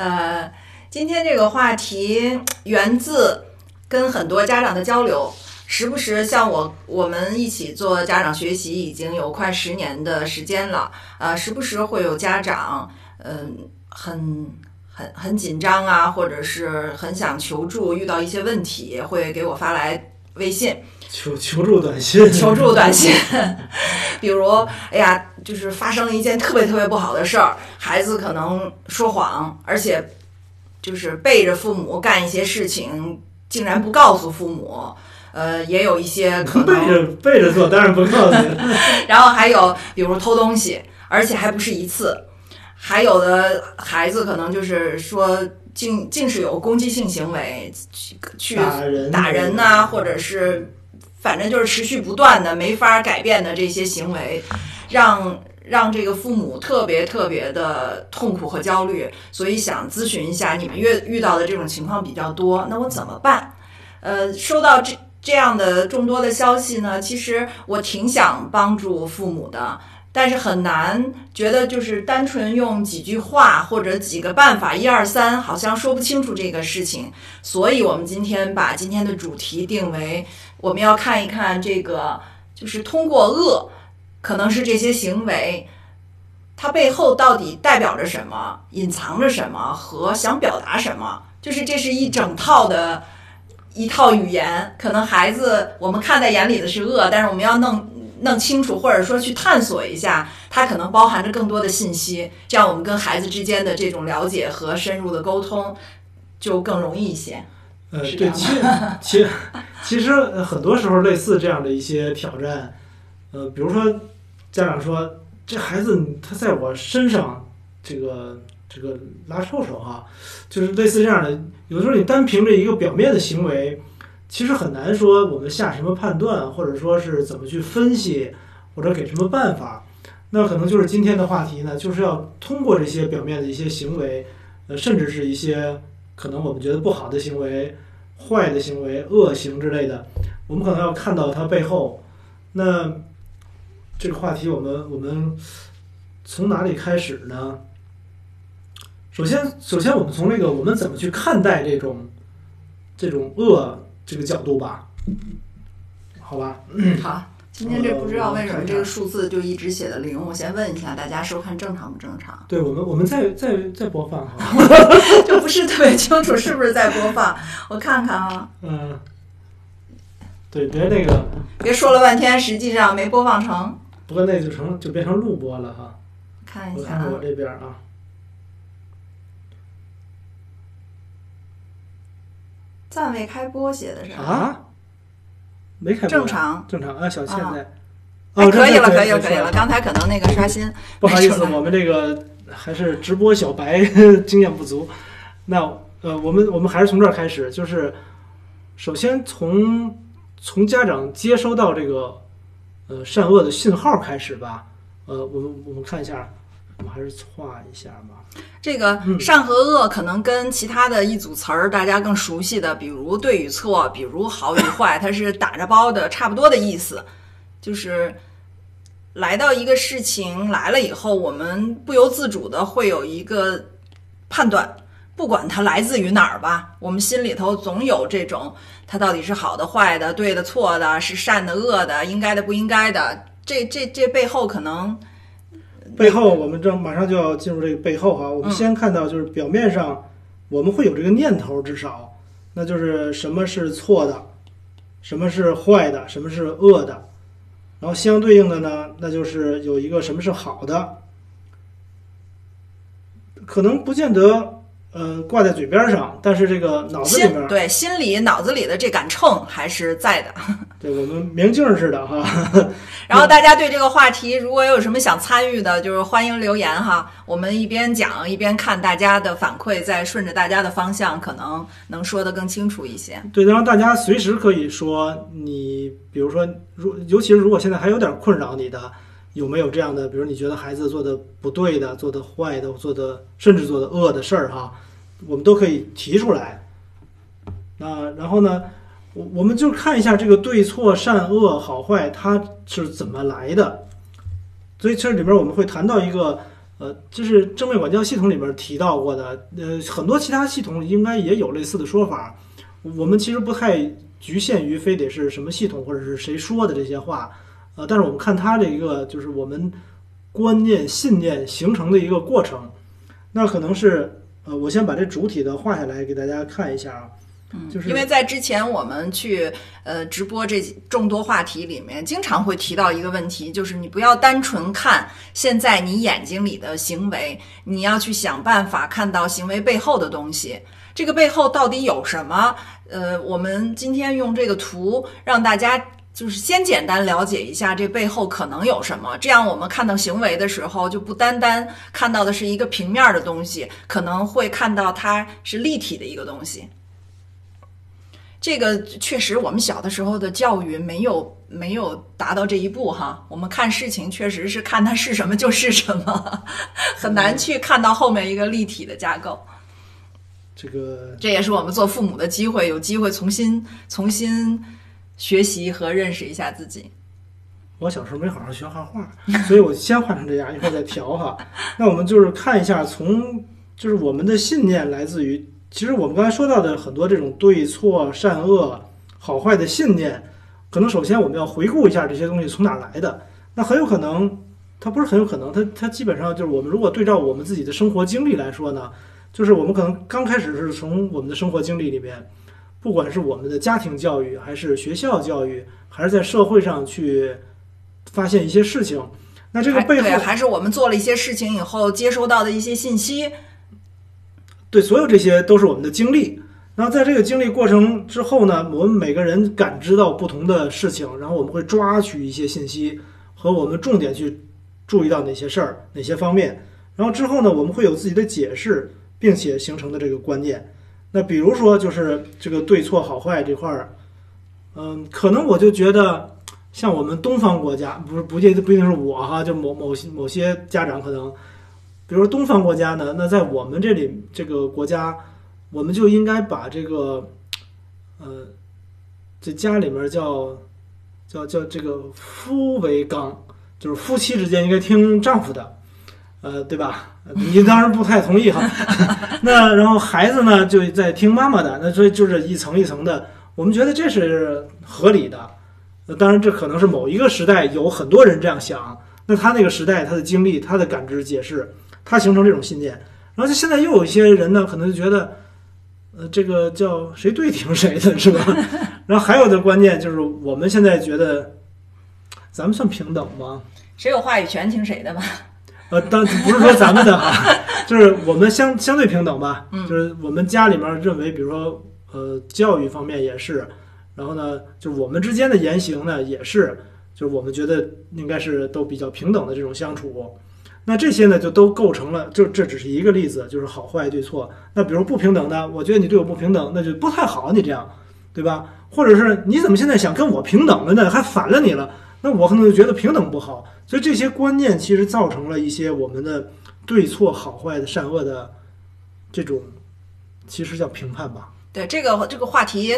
呃，今天这个话题源自跟很多家长的交流，时不时像我我们一起做家长学习已经有快十年的时间了，呃，时不时会有家长，嗯、很很很紧张啊，或者是很想求助，遇到一些问题会给我发来微信。求求助短信，求助短信，比如，哎呀，就是发生了一件特别特别不好的事儿，孩子可能说谎，而且就是背着父母干一些事情，竟然不告诉父母。呃，也有一些可背能，着背着做，当然不告诉你。然后还有比如偷东西，而且还不是一次，还有的孩子可能就是说竟竟是有攻击性行为，去去打人打人呐、或者是反正就是持续不断的没法改变的这些行为，让让这个父母特别特别的痛苦和焦虑，所以想咨询一下，你们遇遇到的这种情况比较多，那我怎么办？呃，收到这这样的众多的消息呢，其实我挺想帮助父母的。但是很难觉得就是单纯用几句话或者几个办法一二三，好像说不清楚这个事情。所以我们今天把今天的主题定为我们要看一看这个，就是通过恶，可能是这些行为，它背后到底代表着什么，隐藏着什么和想表达什么，就是这是一整套的一套语言。可能孩子我们看在眼里的是恶，但是我们要弄。弄清楚，或者说去探索一下，它可能包含着更多的信息，这样我们跟孩子之间的这种了解和深入的沟通就更容易一些。呃，对，其 其其实呃很多时候类似这样的一些挑战，呃，比如说家长说这孩子他在我身上这个这个拉臭臭哈，就是类似这样的，有的时候你单凭着一个表面的行为，其实很难说我们下什么判断，或者说是怎么去分析，或者给什么办法。那可能就是今天的话题呢，就是要通过这些表面的一些行为，呃，甚至是一些可能我们觉得不好的行为、坏的行为、恶行之类的，我们可能要看到它背后。那这个话题，我们我们从哪里开始呢？首先，首先我们从这个我们怎么去看待这种这种恶这个角度吧，好吧？好，今天这不知道为什么这个数字就一直写的零，我先问一下大家收看正常不正常？对我们，我们再再再播放哈。就不是特别清楚是不是在播放，我看看啊，嗯，对，别那个，别说了半天，实际上没播放成，不过那就成就变成录播了哈。看一下啊我看看我，这边啊，暂未开播写的是？啊，没开播正常，正常啊，小现在。哎哦，可以了，可以了，可以了。刚才可能那个刷新，不好意思，我们这个还是直播小白 经验不足。那呃，我们我们还是从这儿开始，就是首先从从家长接收到这个呃善恶的信号开始吧。呃，我们我们看一下，我们还是画一下吧。这个嗯善和恶可能跟其他的一组词儿大家更熟悉的，比如对与错，比如好与坏，它是打着包的，差不多的意思。就是来到一个事情来了以后，我们不由自主的会有一个判断，不管它来自于哪儿吧，我们心里头总有这种它到底是好的、坏的、对的、错的，是善的、恶的，应该的、不应该的。这这这背后可能背后，我们正马上就要进入这个背后哈。我们嗯先看到就是表面上我们会有这个念头，至少那就是什么是错的，什么是坏的，什么是恶的。然后相对应的呢，那就是有一个什么是好的，可能不见得嗯挂在嘴边上，但是这个脑子里面心，对心里脑子里的这杆秤还是在的。对我们明镜似的哈。然后大家对这个话题如果有什么想参与的，就是欢迎留言哈。我们一边讲一边看大家的反馈，再顺着大家的方向，可能能说得更清楚一些。对，然后大家随时可以说你，比如说，如尤其是如果现在还有点困扰你的，有没有这样的，比如你觉得孩子做的不对的、做的坏的、做的甚至做的恶的事儿哈，我们都可以提出来。那然后呢，我我们就看一下这个对错、善恶、好坏它是怎么来的。所以这里边我们会谈到一个呃，就是正面管教系统里面提到过的，呃，很多其他系统应该也有类似的说法。我们其实不太局限于非得是什么系统或者是谁说的这些话，呃，但是我们看它这一个就是我们观念信念形成的一个过程，那可能是呃，我先把这主体的画下来给大家看一下啊。嗯，就是因为在之前我们去呃直播这众多话题里面，经常会提到一个问题，就是你不要单纯看现在你眼睛里的行为，你要去想办法看到行为背后的东西。这个背后到底有什么？呃，我们今天用这个图让大家就是先简单了解一下这背后可能有什么，这样我们看到行为的时候就不单单看到的是一个平面的东西，可能会看到它是立体的一个东西。这个确实，我们小的时候的教育没有没有达到这一步哈。我们看事情确实是看它是什么就是什么，很难去看到后面一个立体的架构。这个这也是我们做父母的机会，有机会重新重新学习和认识一下自己。我小时候没好好学画画，所以我先画成这样，一会儿再调哈。那我们就是看一下，从就是我们的信念来自于，其实我们刚才说到的很多这种对错、善恶、好坏的信念，可能首先我们要回顾一下这些东西从哪儿来的。那很有可能，它不是很有可能，它它基本上就是我们如果对照我们自己的生活经历来说呢，就是我们可能刚开始是从我们的生活经历里面，不管是我们的家庭教育，还是学校教育，还是在社会上去发现一些事情，那这个背后对，还是我们做了一些事情以后接收到的一些信息。对，所有这些都是我们的经历。然后在这个经历过程之后呢，我们每个人感知到不同的事情，然后我们会抓取一些信息，和我们重点去注意到哪些事儿、哪些方面。然后之后呢，我们会有自己的解释，并且形成的这个观念。那比如说，就是这个对错好坏这块儿，嗯，可能我就觉得，像我们东方国家，不是不见不一定是我哈，就某某些某些家长可能，比如说东方国家呢，那在我们这里这个国家，我们就应该把这个，呃，这家里面叫叫叫这个夫为纲，就是夫妻之间应该听丈夫的，呃，对吧？你当然不太同意哈。那然后孩子呢就在听妈妈的，那所以就是一层一层的，我们觉得这是合理的。那当然，这可能是某一个时代有很多人这样想，那他那个时代他的经历、他的感知、解释，他形成这种信念。然后就现在又有一些人呢，可能就觉得，呃，这个叫谁对听谁的是吧？然后还有的观念就是，我们现在觉得，咱们算平等吗？谁有话语权听谁的吧。呃，当不是说咱们的哈，就是我们相相对平等吧。嗯就是我们家里面认为，比如说呃教育方面也是，然后呢，就是我们之间的言行呢也是，就是我们觉得应该是都比较平等的这种相处。那这些呢就都构成了，就这只是一个例子，就是好坏对错。那比如不平等的，我觉得你对我不平等，那就不太好，你这样，对吧？或者是你怎么现在想跟我平等了呢？还反了你了？那我可能就觉得平等不好，所以这些观念其实造成了一些我们的对错、好坏的善恶的这种，其实叫评判吧。对这个这个话题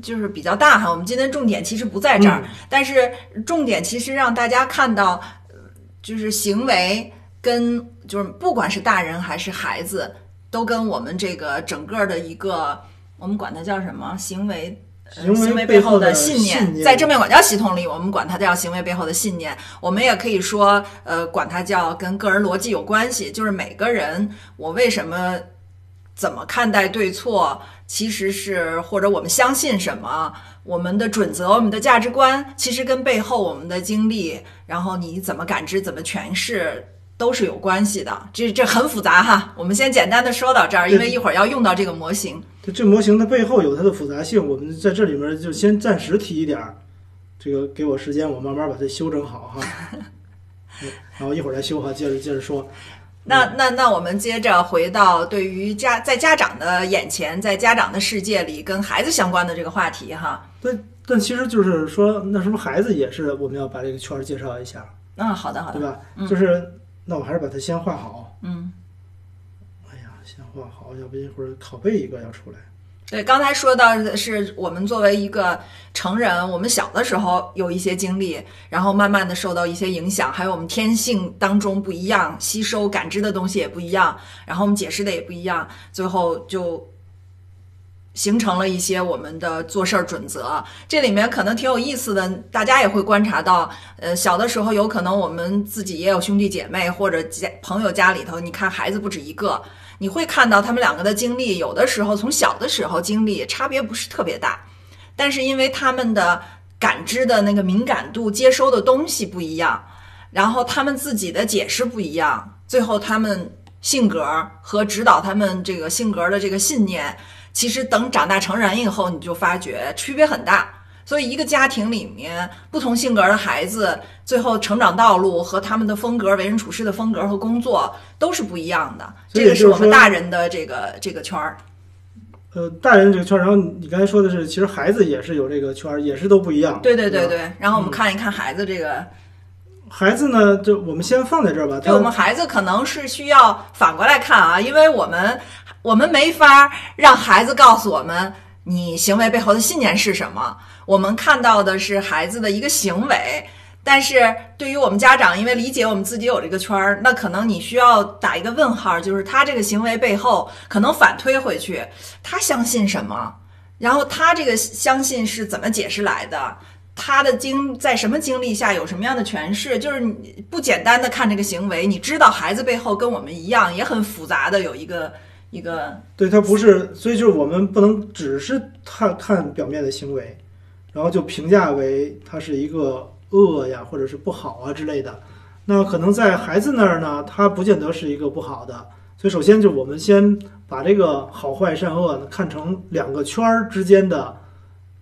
就是比较大哈，我们今天重点其实不在这儿，但是重点其实让大家看到，呃就是行为跟就是不管是大人还是孩子，都跟我们这个整个的一个我们管它叫什么行为。呃行为背后的信信念在正面管教系统里，我们管它叫行为背后的信念。我们也可以说，呃，管它叫跟个人逻辑有关系。就是每个人，我为什么怎么看待对错，其实是或者我们相信什么，我们的准则、我们的价值观，其实跟背后我们的经历，然后你怎么感知、怎么诠释，都是有关系的。这这很复杂哈，我们先简单的说到这儿，因为一会儿要用到这个模型。就这模型它背后有它的复杂性，我们在这里面就先暂时提一点儿，这个给我时间，我慢慢把它修整好哈。嗯 然后一会儿再修哈，接着接着说。那那那我们接着回到对于家在家长的眼前，在家长的世界里跟孩子相关的这个话题哈。但其实就是说，那是不是孩子也是我们要把这个圈儿介绍一下，嗯，好的好的，对吧？嗯就是那我还是把它先画好。嗯，哎呀，先画好，要不一会儿拷贝一个要出来。对，刚才说到的是我们作为一个成人，我们小的时候有一些经历，然后慢慢的受到一些影响，还有我们天性当中不一样，吸收感知的东西也不一样，然后我们解释的也不一样，最后就形成了一些我们的做事儿准则。这里面可能挺有意思的，大家也会观察到，呃，小的时候有可能我们自己也有兄弟姐妹或者家朋友家里头，你看孩子不止一个。你会看到他们两个的经历，有的时候从小的时候经历差别不是特别大，但是因为他们的感知的那个敏感度、接收的东西不一样，然后他们自己的解释不一样，最后他们性格和指导他们这个性格的这个信念，其实等长大成人以后，你就发觉区别很大。所以，一个家庭里面不同性格的孩子，最后成长道路和他们的风格、为人处事的风格和工作都是不一样的。这个是我们大人的这个这个圈儿。呃，大人这个圈儿，然后你刚才说的是，其实孩子也是有这个圈儿，也是都不一样。对对对对。然后我们看一看孩子这个。孩子呢，就我们先放在这儿吧。对我们孩子可能是需要反过来看啊，因为我们我们没法让孩子告诉我们你行为背后的信念是什么。我们看到的是孩子的一个行为，但是对于我们家长，因为理解我们自己有这个圈儿，那可能你需要打一个问号，就是他这个行为背后可能反推回去，他相信什么？然后他这个相信是怎么解释来的？他的经在什么经历下有什么样的诠释？就是你不简单的看这个行为，你知道孩子背后跟我们一样也很复杂的有一个一个。对他不是，所以就是我们不能只是看看表面的行为。然后就评价为他是一个恶呀，或者是不好啊之类的。那可能在孩子那儿呢，他不见得是一个不好的。所以首先就我们先把这个好坏善恶呢看成两个圈儿之间的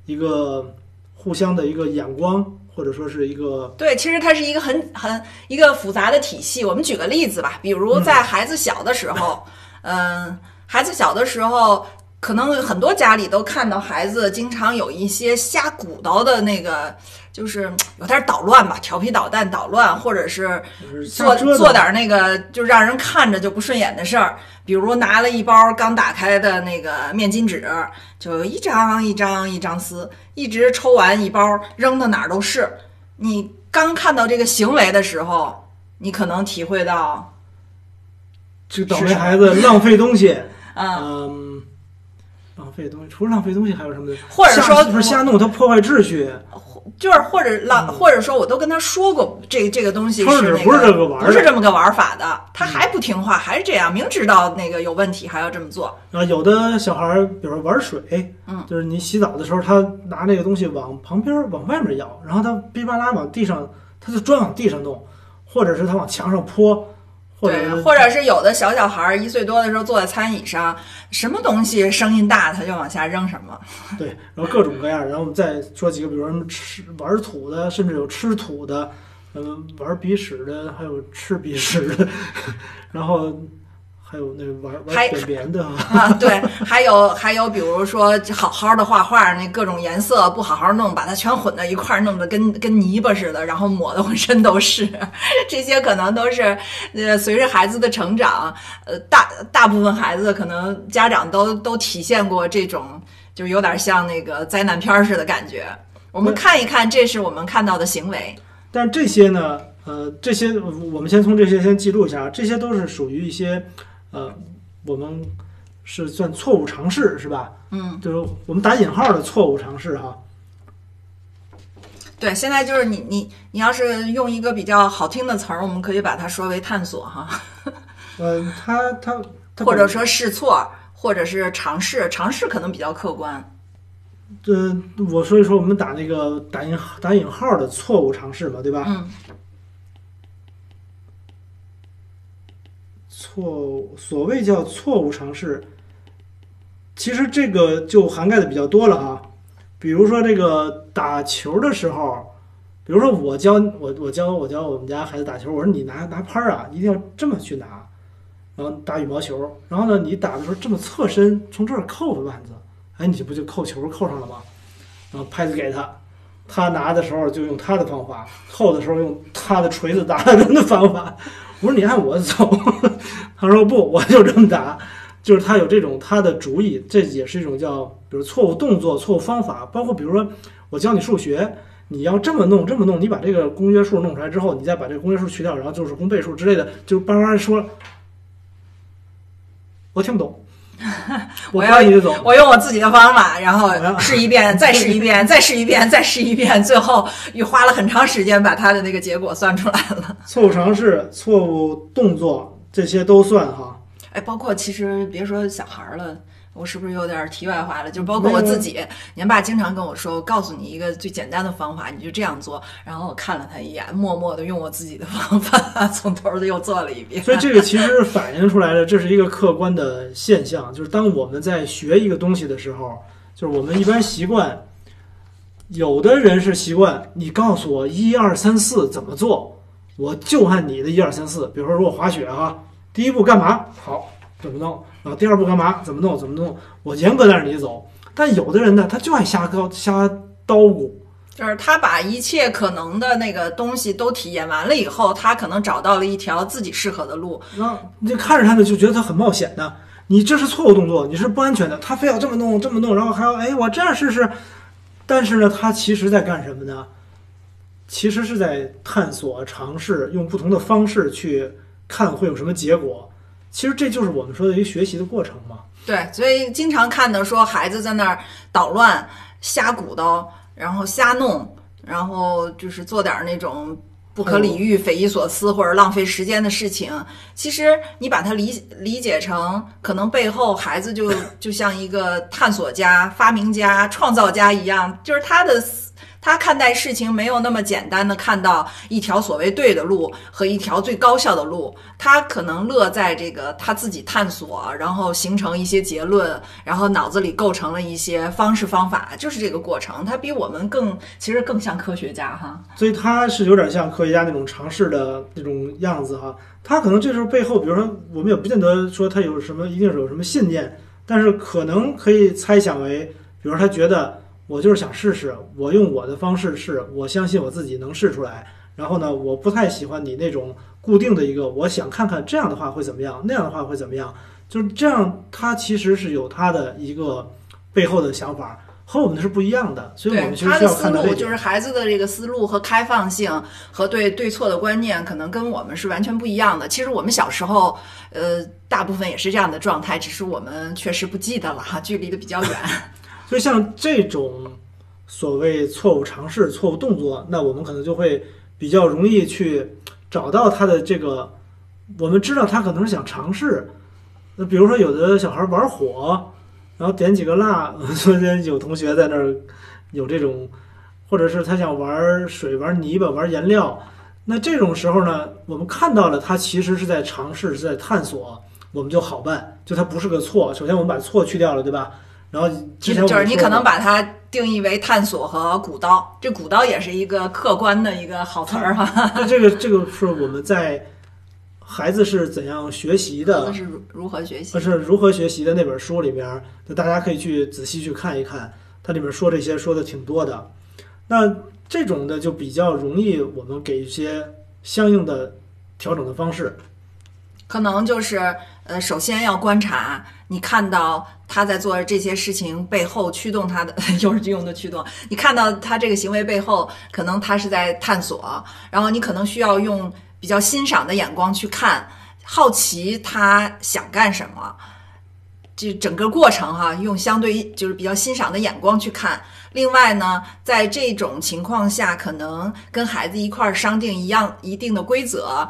一个互相的一个眼光，或者说是一个对，其实它是一个很很一个复杂的体系。我们举个例子吧，比如在孩子小的时候，嗯，孩子小的时候。可能很多家里都看到孩子经常有一些瞎鼓捣的那个，就是 有点捣乱吧，调皮捣蛋捣乱，或者是做做点那个就让人看着就不顺眼的事儿。比如拿了一包刚打开的那个面巾纸，就一张一张一张撕，一直抽完一包扔到哪儿都是。你刚看到这个行为的时候，你可能体会到，就倒霉孩子浪费东西，嗯。浪费东西，除了浪费东西还有什么？或者说不是瞎弄，他破坏秩序。就是或者浪，或者说我都跟他说过，这这个东西是那个不是这个玩，不是这么个玩法的。他还不听话，还是这样，明知道那个有问题还要这么做。啊，有的小孩儿，比如玩水，嗯，就是你洗澡的时候，他拿那个东西往旁边往外面舀，然后他噼啪啦往地上，他就专往地上弄，或者是他往墙上泼。对，或者是有的小小孩儿一岁多的时候坐在餐椅上，什么东西声音大他就往下扔什么。对，然后各种各样，然后我们再说几个，比如什么吃玩土的，甚至有吃土的，嗯，玩鼻屎的，还有吃鼻屎的，然后。还有那玩玩扁扁的啊，对，还有还有，比如说好好的画画，那各种颜色不好好弄，把它全混到一块儿，弄得跟跟泥巴似的，然后抹的浑身都是。这些可能都是呃，随着孩子的成长，呃，大大部分孩子可能家长都都体现过这种，就有点像那个灾难片似的感觉。我们看一看，这是我们看到的行为。但这些呢，呃，这些我们先从这些先记录一下，这些都是属于一些。呃，我们是算错误尝试是吧？嗯，就是我们打引号的错误尝试哈。对，现在就是你你你要是用一个比较好听的词儿，我们可以把它说为探索哈。嗯，他他或者说试错，或者是尝试，尝试可能比较客观。呃，我所以说我们打那个打引打引号的错误尝试嘛，对吧？嗯。错误，所谓叫错误尝试，其实这个就涵盖的比较多了啊。比如说这个打球的时候，比如说我教我我教我教我们家孩子打球，我说你拿拿拍儿啊，一定要这么去拿，然后打羽毛球，然后呢你打的时候这么侧身从这儿扣着腕子，哎，你这不就扣球扣上了吗？然后拍子给他，他拿的时候就用他的方法，扣的时候用他的锤子打人的方法。我说你按我走，他说不，我就这么打，就是他有这种他的主意，这也是一种叫比如错误动作、错误方法，包括比如说我教你数学，你要这么弄这么弄，你把这个公约数弄出来之后，你再把这个公约数去掉，然后就是公倍数之类的，就叭叭说，我听不懂，我 我要管你就走。我用我自己的方法，然后试一遍，再试一遍，再试一遍，再试一遍，最后又花了很长时间把他的那个结果算出来了。错误尝试、错误动作这些都算哈。哎，包括其实别说小孩儿了。我是不是有点题外话了？就包括我自己，年爸经常跟我说，告诉你一个最简单的方法，你就这样做。然后我看了他一眼，默默的用我自己的方法，从头的又做了一遍。所以这个其实反映出来的，这是一个客观的现象，就是当我们在学一个东西的时候，就是我们一般习惯，有的人是习惯你告诉我一二三四怎么做，我就按你的一二三四。比如说，如果滑雪哈，第一步干嘛？好，怎么弄？然后第二步干嘛？怎么弄？怎么弄？我严格带着你走。但有的人呢，他就爱瞎高瞎叨咕，就是他把一切可能的那个东西都体验完了以后，他可能找到了一条自己适合的路。那你就看着他呢，就觉得他很冒险的。你这是错误动作，你是不安全的。他非要这么弄，这么弄，然后还要哎，我这样试试。但是呢，他其实在干什么呢？其实是在探索、尝试，用不同的方式去看会有什么结果。其实这就是我们说的一个学习的过程嘛。对，所以经常看的说孩子在那儿捣乱、瞎鼓捣，然后瞎弄，然后就是做点那种不可理喻、匪夷所思或者浪费时间的事情。其实你把它理理解成，可能背后孩子就就像一个探索家、发明家、创造家一样，就是他的。他看待事情没有那么简单的看到一条所谓对的路和一条最高效的路，他可能乐在这个他自己探索，然后形成一些结论，然后脑子里构成了一些方式方法，就是这个过程。他比我们更，其实更像科学家哈。所以他是有点像科学家那种尝试的那种样子哈。他可能这时候背后，比如说我们也不见得说他有什么一定是有什么信念，但是可能可以猜想为，比如他觉得。我就是想试试，我用我的方式试，我相信我自己能试出来。然后呢，我不太喜欢你那种固定的一个，我想看看这样的话会怎么样，那样的话会怎么样，就是这样。他其实是有他的一个背后的想法，和我们是不一样的。所以我们其实他的思路就是孩子的这个思路和开放性和对对错的观念，可能跟我们是完全不一样的。其实我们小时候，呃，大部分也是这样的状态，只是我们确实不记得了哈，距离的比较远。所以像这种所谓错误尝试、错误动作，那我们可能就会比较容易去找到他的这个。我们知道他可能是想尝试。那比如说，有的小孩玩火，然后点几个蜡。昨天有同学在那儿有这种，或者是他想玩水、玩泥巴、玩颜料。那这种时候呢，我们看到了他其实是在尝试、是在探索，我们就好办。就他不是个错。首先，我们把错去掉了，对吧？然后其实就是你可能把它定义为探索和鼓捣，这鼓捣也是一个客观的一个好词儿哈。那这个这个是我们在孩子是怎样学习的，是如何学习，是如何学习的那本书里边，就大家可以去仔细去看一看，它里面说这些说的挺多的。那这种的就比较容易，我们给一些相应的调整的方式。可能就是呃，首先要观察，你看到他在做这些事情背后驱动他的，又是用的驱动。你看到他这个行为背后，可能他是在探索，然后你可能需要用比较欣赏的眼光去看，好奇他想干什么。这整个过程哈，用相对就是比较欣赏的眼光去看。另外呢，在这种情况下，可能跟孩子一块儿商定一样一定的规则。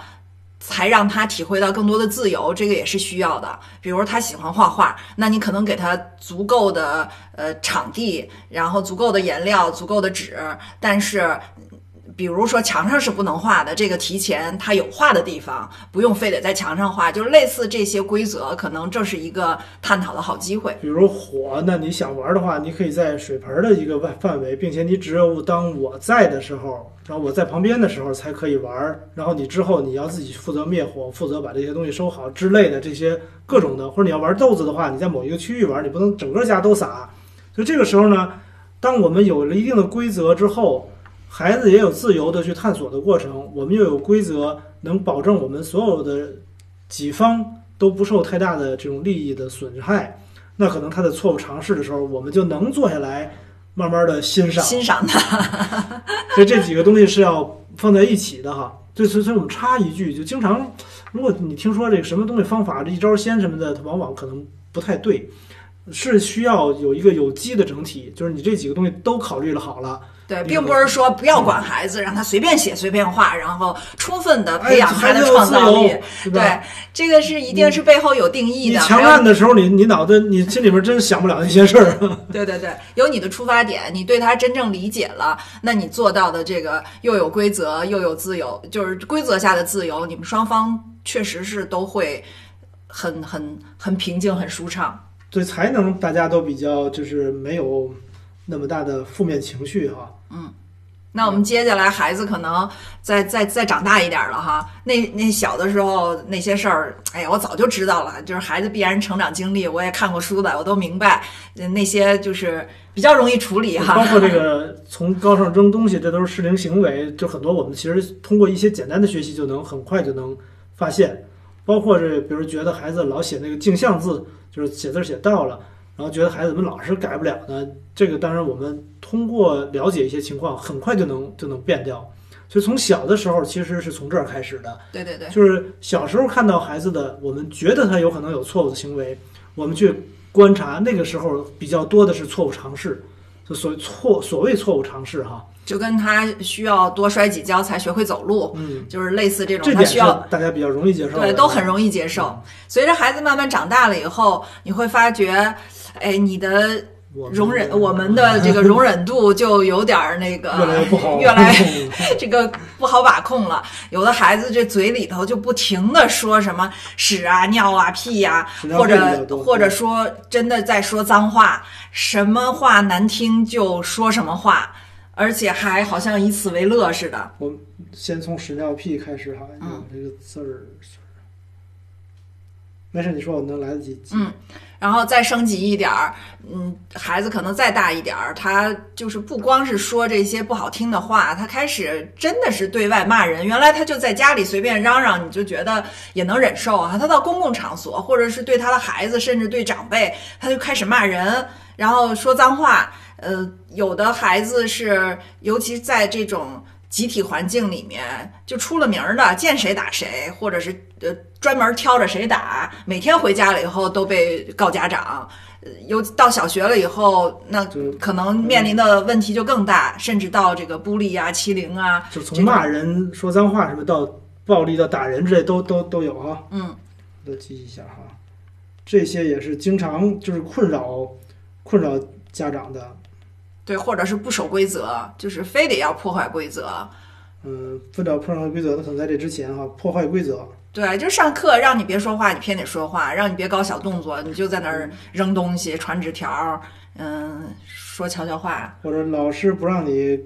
才让他体会到更多的自由，这个也是需要的。比如他喜欢画画，那你可能给他足够的呃场地，然后足够的颜料、足够的纸，但是。比如说墙上是不能画的，这个提前他有画的地方，不用非得在墙上画，就是类似这些规则，可能这是一个探讨的好机会。比如火，那你想玩的话，你可以在水盆的一个外范围，并且你只有当我在的时候，然后我在旁边的时候才可以玩。然后你之后你要自己负责灭火，负责把这些东西收好之类的这些各种的，或者你要玩豆子的话，你在某一个区域玩，你不能整个家都撒。所以这个时候呢，当我们有了一定的规则之后。孩子也有自由的去探索的过程，我们又有规则，能保证我们所有的几方都不受太大的这种利益的损害。那可能他的错误尝试的时候，我们就能坐下来慢慢的欣赏。欣赏他。所以这几个东西是要放在一起的哈。对，所以所以我们插一句，就经常，如果你听说这个什么东西方法这一招鲜什么的，它往往可能不太对，是需要有一个有机的整体，就是你这几个东西都考虑了好了。对，并不是说不要管孩子，让他随便写、随便画，然后充分的哎培养他的创造力。由，对这个是一定是背后有定义的。你强按的时候，你你脑子你心里边真想不了那些事儿。对对对，有你的出发点，你对他真正理解了，那你做到的这个又有规则又有自由，就是规则下的自由，你们双方确实是都会很很很平静、很舒畅。对，才能大家都比较就是没有那么大的负面情绪哈。嗯那我们接下来孩子可能再再再长大一点了哈，那那小的时候那些事儿，哎呀，我早就知道了，就是孩子必然成长经历，我也看过书的，我都明白，呃那些就是比较容易处理哈。包括这个从高上扔东西，这都是适龄行为，就很多我们其实通过一些简单的学习就能很快就能发现。包括这，比如觉得孩子老写那个镜像字，就是写字儿写倒了，然后觉得孩子怎么老是改不了呢？这个当然我们通过了解一些情况，很快就能就能变掉。所以从小的时候其实是从这儿开始的。对对对，就是小时候看到孩子的，我们觉得他有可能有错误的行为，我们去观察，那个时候比较多的是错误尝试，就所谓错所谓错误尝试哈，就跟他需要多摔几跤才学会走路，嗯，就是类似这种，这点需要大家比较容易接受，对都很容易接受。随着孩子慢慢长大了以后，你会发觉，哎，你的容忍我们的这个容忍度就有点儿那个越来越不好，越来 这个不好把控了。有的孩子这嘴里头就不停的说什么屎啊、尿啊、屁呀、或者或者说真的在说脏话，什么话难听就说什么话，而且还好像以此为乐似的。我先从屎尿屁开始哈，嗯有这个字儿。没事，你说我能来得及。嗯然后再升级一点儿，嗯，孩子可能再大一点儿，他就是不光是说这些不好听的话，他开始真的是对外骂人。原来他就在家里随便嚷嚷，你就觉得也能忍受啊。他到公共场所，或者是对他的孩子，甚至对长辈，他就开始骂人，然后说脏话。呃，有的孩子是，尤其在这种集体环境里面，就出了名儿的，见谁打谁，或者是呃专门挑着谁打，每天回家了以后都被告家长。呃尤到小学了以后，那就可能面临的问题就更大，甚至到这个孤立啊、欺凌啊，就从骂人、说脏话什么到暴力到打人之类都都都有哈。嗯，都记一下哈。这些也是经常就是困扰困扰家长的。对，或者是不守规则，就是非得要破坏规则。嗯，不找破坏规则的，可能在这之前哈，破坏规则。对，就是上课让你别说话，你偏得说话；让你别搞小动作，你就在那儿扔东西、传纸条，嗯，说悄悄话，或者老师不让你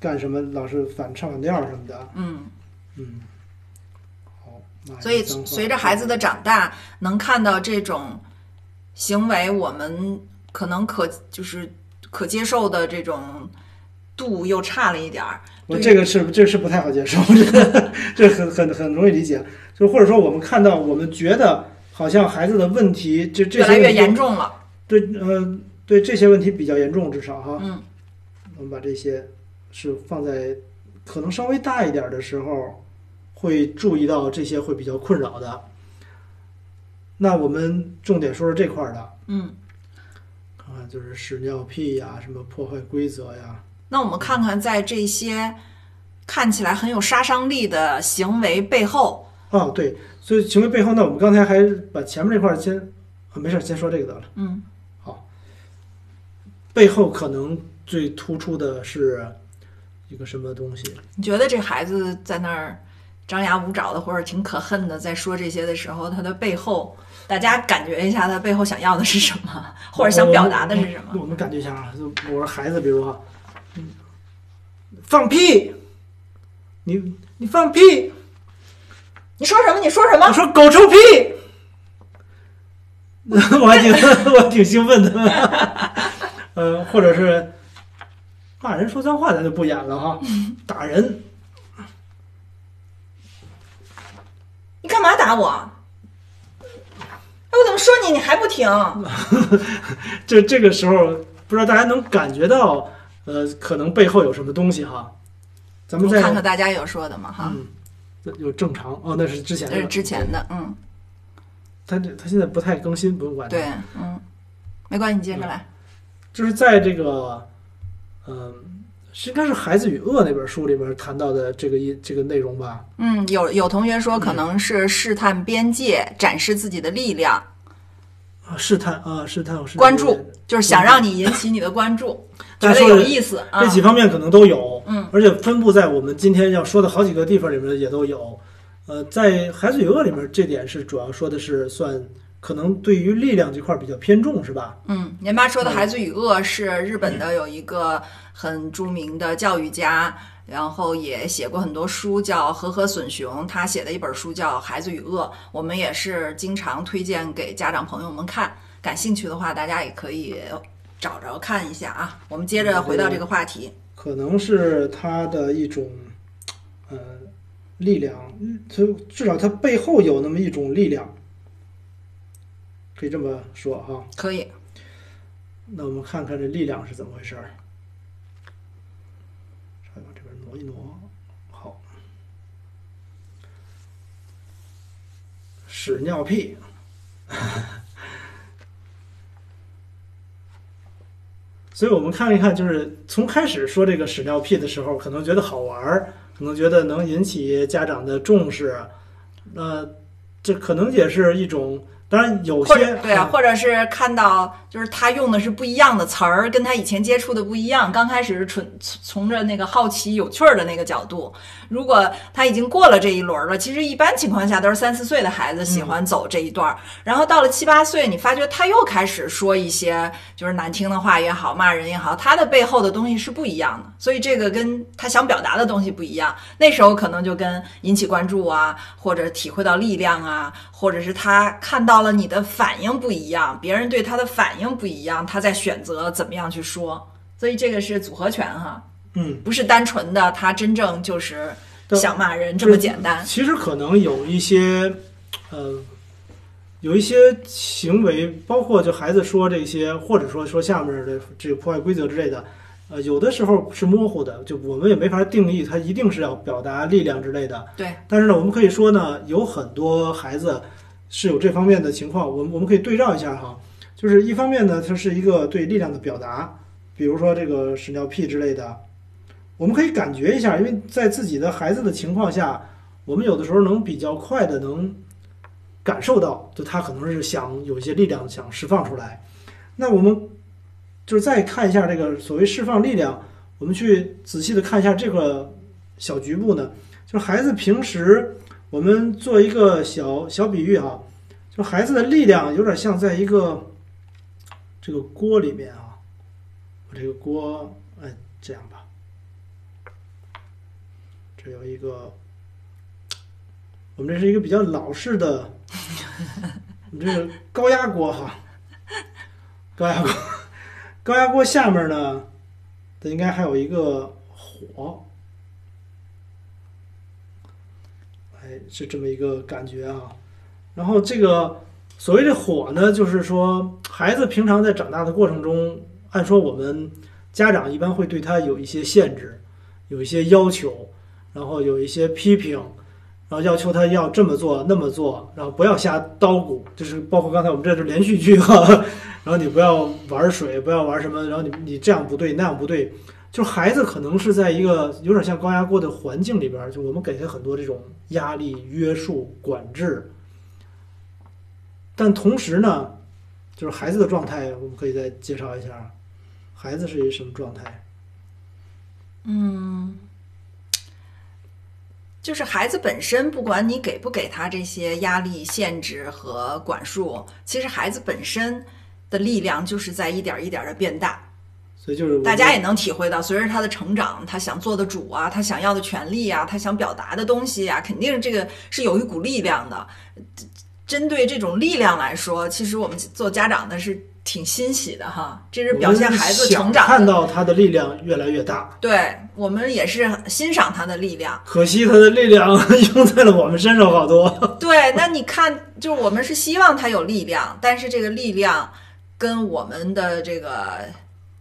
干什么，老是反唱反调什么的。嗯。嗯，好。骂所以随着孩子的长大，能看到这种行为，我们可能可就是可接受的这种度又差了一点儿。我这个是这是不太好接受，这这很很很容易理解。就或者说我们看到，我们觉得好像孩子的问题，这这越来越严重了。对，呃，对这些问题比较严重，至少哈。嗯。我们把这些是放在可能稍微大一点的时候，会注意到这些会比较困扰的。那我们重点说说这块儿的，嗯，就是屎尿屁呀，什么破坏规则呀，那我们看看在这些看起来很有杀伤力的行为背后，哦，对，所以行为背后呢，我们刚才还把前面这块儿先，啊，没事儿，先说这个得了。嗯，好背后可能最突出的是一个什么东西？你觉得这孩子在那儿张牙舞爪的，或者挺可恨的，在说这些的时候，他的背后，大家感觉一下，他背后想要的是什么，或者想表达的是什么？我们感觉一下啊，就我说孩子，比如哈，嗯放屁，你你放屁，你说什么？你说什么我？说狗臭屁，我还挺 我还挺兴奋的，呃，或者是骂人说脏话，咱就不演了哈，打人，干嘛打我？哎，我怎么说你，你还不停？这这个时候，不知道大家能感觉到，呃，可能背后有什么东西哈。咱们再看看大家有说的吗？哈，嗯，有正常哦，那是之前的，那是之前的，嗯。他这他现在不太更新，不用管他。对，嗯，没关系，你接着来。就是在这个，嗯，应该是《孩子与恶》那本书里边谈到的这个一这个内容吧。嗯，有有同学说可能是试探边界，展示自己的力量。啊，试探啊，试探，关注就是想让你引起你的关注，觉得有意思。这几方面可能都有，嗯，而且分布在我们今天要说的好几个地方里面也都有。呃，在《孩子与恶》里面，这点是主要说的是算可能对于力量这块比较偏重，是吧？嗯，您妈说的《孩子与恶》是日本的有一个很著名的教育家，然后也写过很多书，叫和和隼雄，他写的一本书叫《孩子与恶》，我们也是经常推荐给家长朋友们看。感兴趣的话，大家也可以找着看一下啊。我们接着回到这个话题，可能是他的一种，呃。力量，就至少他背后有那么一种力量，可以这么说哈。可以。那我们看看这力量是怎么回事儿。挪一挪，好。屎尿屁。所以我们看一看，就是从开始说这个屎尿屁的时候，可能觉得好玩儿。可能觉得能引起家长的重视，那这可能也是一种。当然有些对啊，或者是看到就是他用的是不一样的词儿，跟他以前接触的不一样。刚开始是纯从着那个好奇有趣儿的那个角度，如果他已经过了这一轮了，其实一般情况下都是三四岁的孩子喜欢走这一段儿，然后到了七八岁，你发觉他又开始说一些就是难听的话也好，骂人也好，他的背后的东西是不一样的，所以这个跟他想表达的东西不一样。那时候可能就跟引起关注啊，或者体会到力量啊，或者是他看到。到了你的反应不一样，别人对他的反应不一样，他在选择怎么样去说，所以这个是组合拳哈，嗯，不是单纯的他真正就是想骂人这么简单。其实可能有一些，呃，有一些行为，包括就孩子说这些，或者说说下面的这个破坏规则之类的，呃，有的时候是模糊的，就我们也没法定义他一定是要表达力量之类的。对，但是呢，我们可以说呢，有很多孩子。是有这方面的情况，我们我们可以对照一下哈，就是一方面呢，它是一个对力量的表达，比如说这个屎尿屁之类的，我们可以感觉一下，因为在自己的孩子的情况下，我们有的时候能比较快的能感受到，就他可能是想有一些力量想释放出来，那我们就是再看一下这个所谓释放力量，我们去仔细的看一下这个小局部呢，就是孩子平时。我们做一个小小比喻哈，就孩子的力量有点像在一个这个锅里面啊，我这个锅哎这样吧，这有一个，我们这是一个比较老式的，这个高压锅哈，高压锅，高压锅下面呢，它应该还有一个火。是这么一个感觉啊，然后这个所谓的火呢，就是说孩子平常在长大的过程中，按说我们家长一般会对他有一些限制，有一些要求，然后有一些批评，然后要求他要这么做那么做，然后不要瞎捣鼓，就是包括刚才我们这是连续剧哈，然后你不要玩水，不要玩什么，然后你你这样不对那样不对。就孩子可能是在一个有点像高压锅的环境里边，就我们给他很多这种压力、约束、管制，但同时呢，就是孩子的状态，我们可以再介绍一下，孩子是一个什么状态？嗯，就是孩子本身，不管你给不给他这些压力、限制和管束，其实孩子本身的力量就是在一点一点的变大。所以就是大家也能体会到，随着他的成长，他想做的主啊，他想要的权利啊，他想表达的东西啊，肯定这个是有一股力量的。针对这种力量来说，其实我们做家长的是挺欣喜的哈，这是表现孩子成长。看到他的力量越来越大。对我们也是欣赏他的力量。可惜他的力量 用在了我们身上好多。对，那你看，就是我们是希望他有力量，但是这个力量跟我们的这个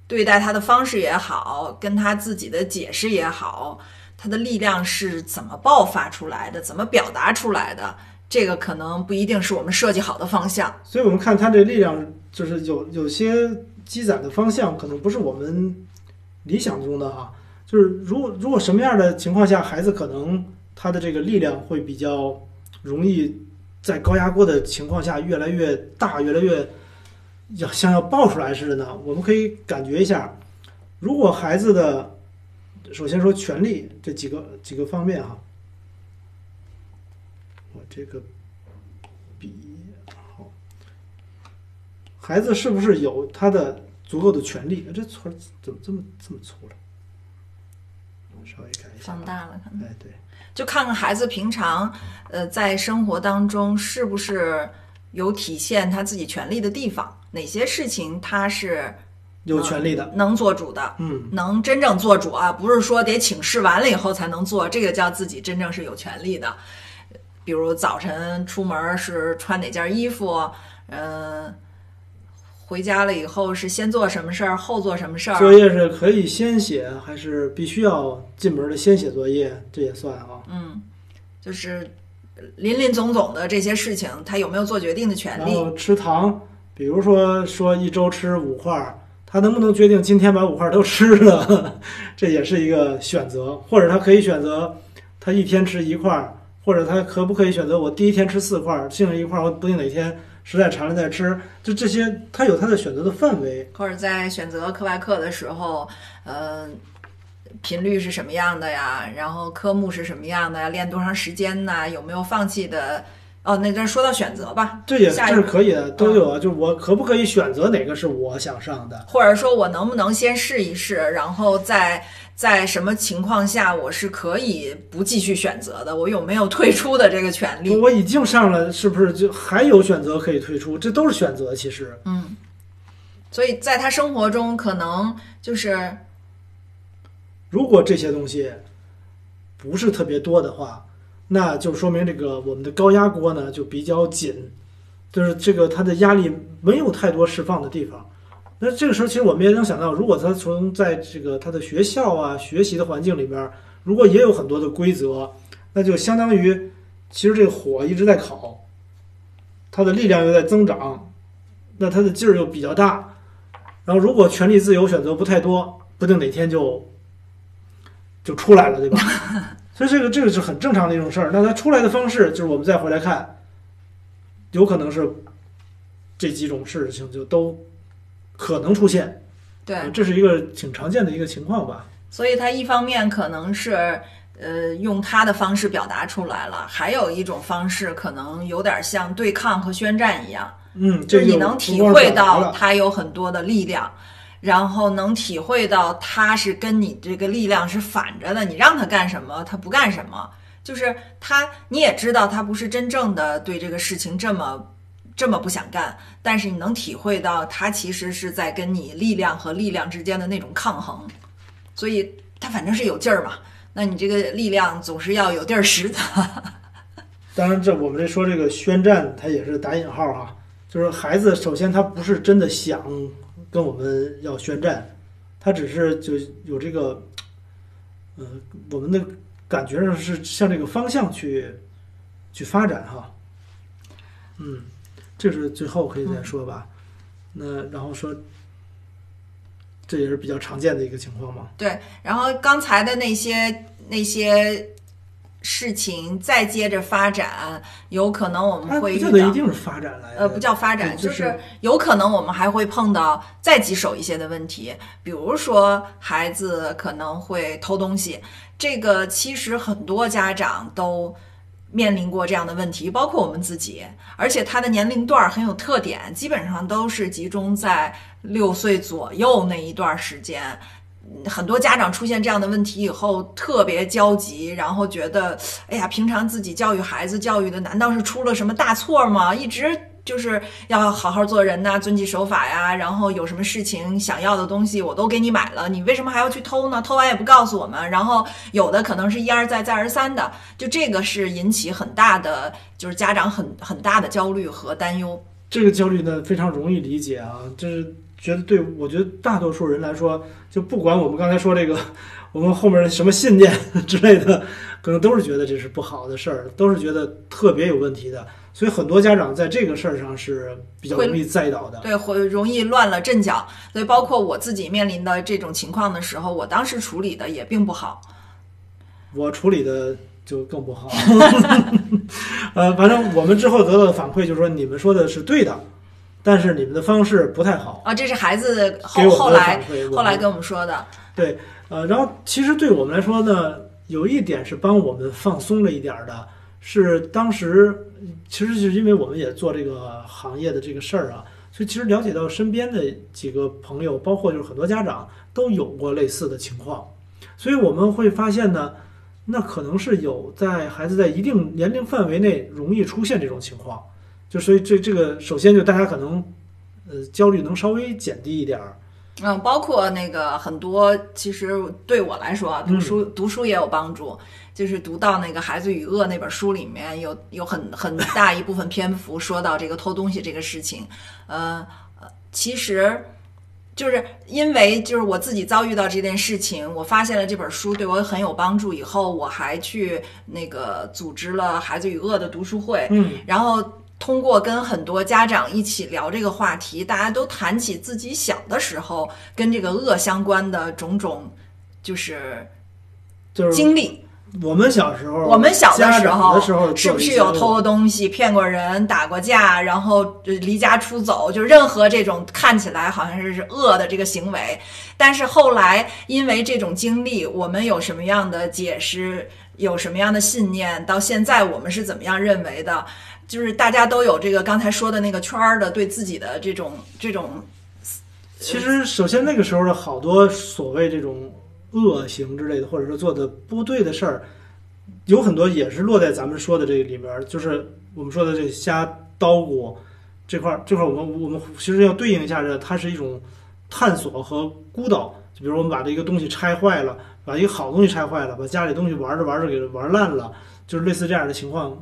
对待他的方式也好，跟他自己的解释也好，他的力量是怎么爆发出来的，怎么表达出来的，这个可能不一定是我们设计好的方向。所以我们看他这力量，就是有有些积攒的方向，可能不是我们理想中的哈。就是如果如果什么样的情况下，孩子可能他的这个力量会比较容易在高压锅的情况下越来越大，越来越要像要爆出来似的呢？我们可以感觉一下，如果孩子的首先说权利这几个几个方面哈，我这个笔好。孩子是不是有他的足够的权利？这词儿怎么这么这么粗了？稍微改一下。放大了，可能哎，对，就看看孩子平常呃在生活当中是不是有体现他自己权利的地方，哪些事情他是有权利的。能做主的。嗯，能真正做主啊，不是说得请示完了以后才能做，这个叫自己真正是有权利的。比如早晨出门是穿哪件衣服，嗯、回家了以后是先做什么事儿，后做什么事儿。作业是可以先写，还是必须要进门的先写作业？这也算啊。嗯，就是林林总总的这些事情，他有没有做决定的权利？然后吃糖，比如说说一周吃五块儿，他能不能决定今天把五块儿都吃了？这也是一个选择，或者他可以选择他一天吃一块儿，或者他可不可以选择我第一天吃四块儿，剩下一块儿我不定哪天实在馋了再吃。就这些，他有他的选择的范围。或者在选择课外课的时候，呃，频率是什么样的呀？然后科目是什么样的呀？练多长时间呢？有没有放弃的？哦，那这说到选择吧，这也这是可以的，都有啊。就我可不可以选择哪个是我想上的？或者说我能不能先试一试，然后在在什么情况下我是可以不继续选择的？我有没有退出的这个权利？我已经上了，是不是就还有选择可以退出？这都是选择，其实。嗯，所以在他生活中，可能就是如果这些东西不是特别多的话，那就说明这个我们的高压锅呢就比较紧，就是这个它的压力没有太多释放的地方。那这个时候，其实我们也能想到，如果他从在这个他的学校啊学习的环境里边，如果也有很多的规则，那就相当于其实这个火一直在烤，它的力量又在增长，那它的劲儿又比较大。然后如果权利自由选择不太多，不定哪天就就出来了，对吧？所以这个这个是很正常的一种事儿。那它出来的方式，就是我们再回来看，有可能是这几种事情就都可能出现。对，这是一个挺常见的一个情况吧。所以它一方面可能是呃用他的方式表达出来了，还有一种方式可能有点像对抗和宣战一样，嗯，就是你能体会到他有很多的力量，然后能体会到他是跟你这个力量是反着的，你让他干什么，他不干什么，就是他你也知道他不是真正的对这个事情这么。这么不想干，但是你能体会到他其实是在跟你力量和力量之间的那种抗衡，所以他反正是有劲儿嘛。那你这个力量总是要有地儿使的。当然，这我们这说这个宣战，他也是打引号哈，就是孩子首先他不是真的想跟我们要宣战，他只是就有这个，呃，我们的感觉上是向这个方向去去发展哈。嗯，这是最后可以再说吧。那然后说，这也是比较常见的一个情况嘛。对，然后刚才的那些那些事情再接着发展，有可能我们会遇到。一定是发展来的，呃，不叫发展，就是是有可能我们还会碰到再棘手一些的问题，比如说孩子可能会偷东西，这个其实很多家长都面临过这样的问题，包括我们自己，而且他的年龄段儿很有特点，基本上都是集中在六岁左右那一段时间。很多家长出现这样的问题以后，特别焦急，然后觉得，哎呀，平常自己教育孩子教育的难道是出了什么大错吗？一直就是要好好做人呐、遵纪守法呀，然后有什么事情想要的东西我都给你买了，你为什么还要去偷呢？偷完也不告诉我们，然后有的可能是一而再再而三的，就这个是引起很大的，就是家长很很大的焦虑和担忧。这个焦虑呢非常容易理解啊，就是觉得对我觉得大多数人来说，就不管我们刚才说这个，我们后面的什么信念 之类的，可能都是觉得这是不好的事儿，都是觉得特别有问题的，所以很多家长在这个事儿上是比较容易栽倒的。对，会容易乱了阵脚。所以包括我自己面临的这种情况的时候，我当时处理的也并不好。我处理的就更不好。呃，反正我们之后得到的反馈就是说，你们说的是对的，但是你们的方式不太好。啊，这是孩子给后来，后来跟我们说的。对呃，然后其实对我们来说呢，有一点是帮我们放松了一点儿的，是当时其实就是因为我们也做这个行业的这个事儿啊，所以其实了解到身边的几个朋友，包括就是很多家长都有过类似的情况，所以我们会发现呢，那可能是有在孩子在一定年龄范围内容易出现这种情况，就所以这这个首先就大家可能呃焦虑能稍微减低一点儿。嗯，包括那个很多，其实对我来说啊，读书、读书也有帮助。就是读到那个《孩子与恶》那本书里面有有很很大一部分篇幅说到这个偷东西这个事情，呃呃，其实就是因为就是我自己遭遇到这件事情，我发现了这本书对我很有帮助，以后我还去那个组织了《孩子与恶》的读书会，嗯，然后通过跟很多家长一起聊这个话题，大家都谈起自己小的时候跟这个恶相关的种种，就是就是经历。我们小时候，我们小的时候时候是不是有偷过东西、骗过人、打过架，然后呃离家出走，就任何这种看起来好像是是恶的这个行为？但是后来因为这种经历，我们有什么样的解释？有什么样的信念？到现在我们是怎么样认为的？就是大家都有这个刚才说的那个圈儿的对自己的这种这种其实，首先那个时候的好多所谓这种恶行之类的，或者说做的不对的事儿，有很多也是落在咱们说的这个里边儿，就是我们说的这瞎捣鼓这块儿，这块儿我们我们其实要对应一下的，它是一种探索和孤岛。就比如我们把这个东西拆坏了，把一个好东西拆坏了，把家里东西玩着玩着给玩烂了，就是类似这样的情况，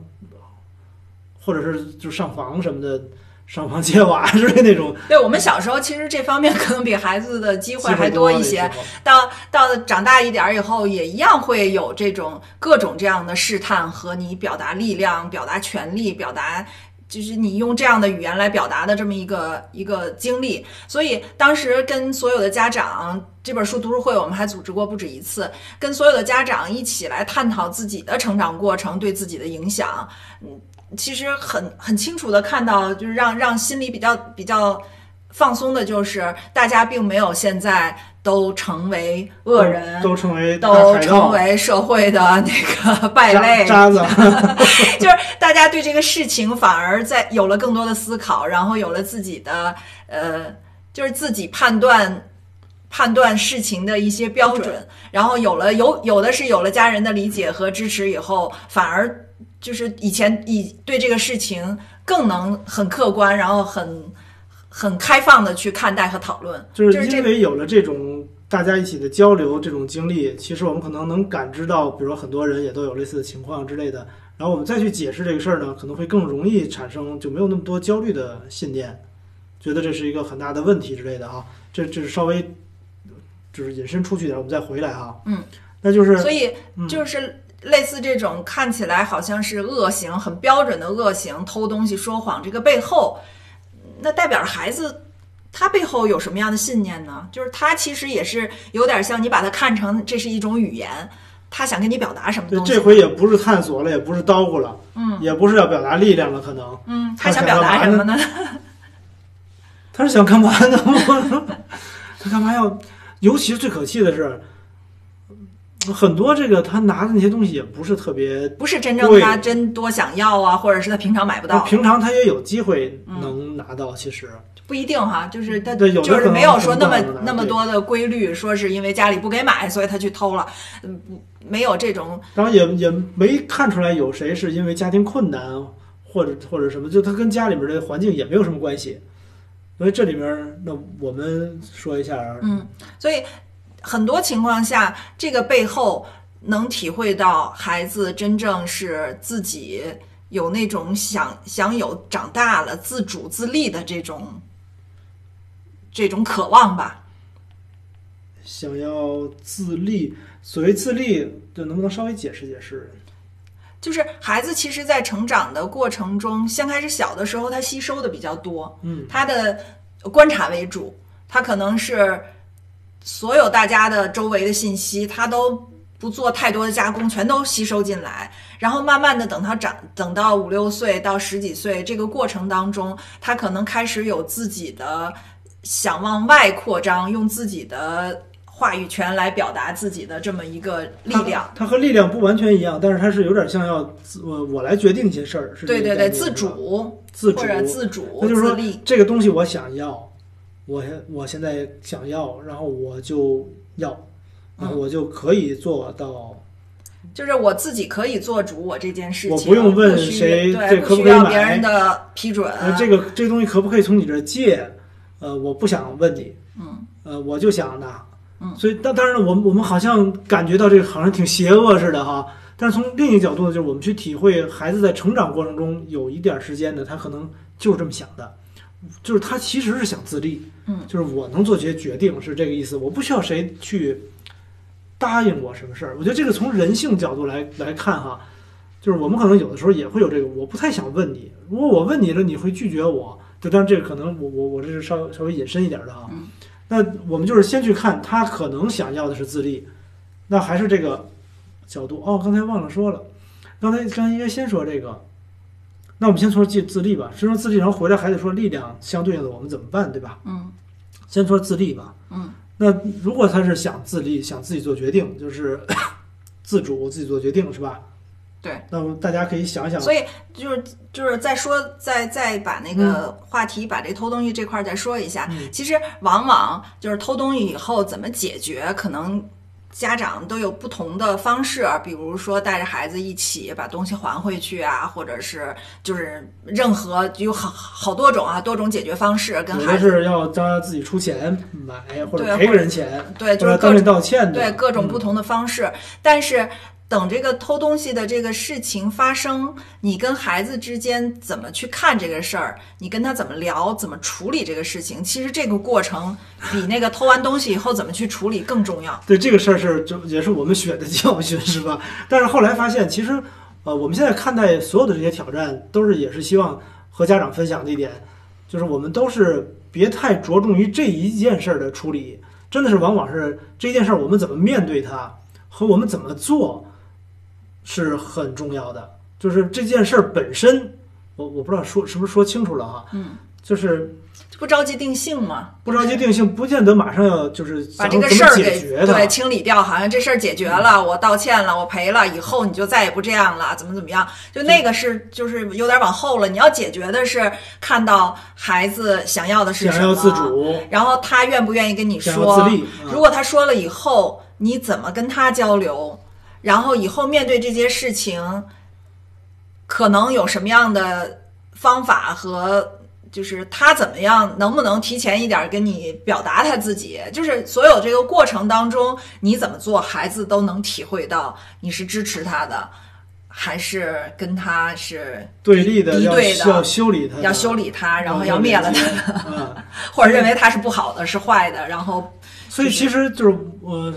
或者是就上房什么的，上房揭瓦之类那种对我们小时候，其实这方面可能比孩子的机会还多一些。到到长大一点儿以后，也一样会有这种各种这样的试探和你表达力量、表达权利、表达。就是你用这样的语言来表达的这么一个一个经历，所以当时跟所有的家长这本书读书会，我们还组织过不止一次，跟所有的家长一起来探讨自己的成长过程对自己的影响。嗯，其实很很清楚的看到，就是让让心里比较比较放松的，就是大家并没有现在都成为恶人，都成为都成为社会的那个 败类，渣渣子。就是大家对这个事情反而在有了更多的思考，然后有了自己的呃，就是自己判断判断事情的一些标准，然后有了有有的是有了家人的理解和支持以后，反而就是以前以对这个事情更能很客观，然后很很开放的去看待和讨论，就就是因为有了这种大家一起的交流，这种经历，其实我们可能能感知到，比如说很多人也都有类似的情况之类的，然后我们再去解释这个事儿呢，可能会更容易产生就没有那么多焦虑的信念，觉得这是一个很大的问题之类的哈。这这是稍微就是引申出去一点，我们再回来哈。嗯，那就是所以嗯就是类似这种看起来好像是恶行，很标准的恶行，偷东西、说谎，这个背后，那代表着孩子他背后有什么样的信念呢？就是他其实也是有点像你把它看成这是一种语言，他想跟你表达什么东西？这回也不是探索了，也不是叨咕了，嗯也不是要表达力量了，可能嗯，他他想表达什么呢？他是想干嘛呢？他干嘛要？尤其是最可气的是，很多这个他拿的那些东西也不是特别，不是真正他真多想要啊，或者是他平常买不到，平常他也有机会能拿到。其实，不一定哈，就是他对有的就是没有说那么那么多的规律，说是因为家里不给买，所以他去偷了，嗯，不没有这种然后也也没看出来有谁是因为家庭困难，或者或者什么，就他跟家里边的环境也没有什么关系。所以这里面，那我们说一下，嗯，所以很多情况下，这个背后能体会到孩子真正是自己有那种想想有长大了自主自立的这种这种渴望吧。想要自立，所谓自立，就能不能稍微解释解释？就是孩子其实，在成长的过程中，先开始小的时候，他吸收的比较多，嗯，他的观察为主，他可能是所有大家的周围的信息，他都不做太多的加工，全都吸收进来，然后慢慢的等他长，等到五六岁到十几岁这个过程当中，他可能开始有自己的想往外扩张，用自己的。话语权来表达自己的这么一个力量，它和力量不完全一样，但是它是有点像要自我我来决定一些事儿，是对对对，自主自主或者自主，那就是说这个东西我想要，我我现在想要，然后我就要，然后我就可以做到，就是我自己可以做主我这件事情，我不用问谁这可不可以买，别人的批准，这个这个东西可不可以从你这借？呃，我不想问你，嗯，呃，我就想拿。所以，但当然了，我们我们好像感觉到这个好像挺邪恶似的哈。但是从另一个角度呢，就是我们去体会孩子在成长过程中有一点时间呢，他可能就是这么想的，就是他其实是想自立，嗯，就是我能做些决定是这个意思，我不需要谁去答应我什么事儿。我觉得这个从人性角度来来看哈，就是我们可能有的时候也会有这个，我不太想问你，如果我问你了，你会拒绝我，就当然这个可能我我我这是稍稍微引申一点的哈。那我们就是先去看他可能想要的是自立，那还是这个角度哦。刚才忘了说了，刚才刚才应该先说这个。那我们先说自自立吧，先说自立，然后回来还得说力量相对应的我们怎么办，对吧？嗯。先说自立吧。嗯。那如果他是想自立，想自己做决定，就是 自主自己做决定，是吧？对，那么大家可以想想，所以就是就是再说再再把那个话题把这偷东西这块再说一下。其实往往就是偷东西以后怎么解决，可能家长都有不同的方式，比如说带着孩子一起把东西还回去啊，或者是就是任何有好好多种啊多种解决方式。跟孩子是要他自己出钱买，或者赔个人钱，对，就是当面道歉，对各种不同的方式，但是。等这个偷东西的这个事情发生，你跟孩子之间怎么去看这个事儿？你跟他怎么聊，怎么处理这个事情？其实这个过程比那个偷完东西以后怎么去处理更重要。对这个事儿是就也是我们血的教训，是吧？但是后来发现，其实呃，我们现在看待所有的这些挑战，都是也是希望和家长分享的一点，就是我们都是别太着重于这一件事儿的处理，真的是往往是这件事儿我们怎么面对它和我们怎么做。是很重要的，就是这件事儿本身，我我不知道说是不是说清楚了哈，嗯，就是不着急定性嘛，不着急定性，不见得马上要就是把这个事儿给对清理掉，好像这事儿解决了，我道歉了，我赔了，以后你就再也不这样了，怎么怎么样？就那个是就是有点往后了，你要解决的是看到孩子想要的是什么，自主，然后他愿不愿意跟你说，如果他说了以后，你怎么跟他交流？然后以后面对这些事情，可能有什么样的方法和就是他怎么样，能不能提前一点跟你表达他自己？就是所有这个过程当中，你怎么做，孩子都能体会到你是支持他的，还是跟他是对立的、敌对的，要修理他，要修理他，然后要灭了他，或者认为他是不好的、是坏的，然后所以其实就是我。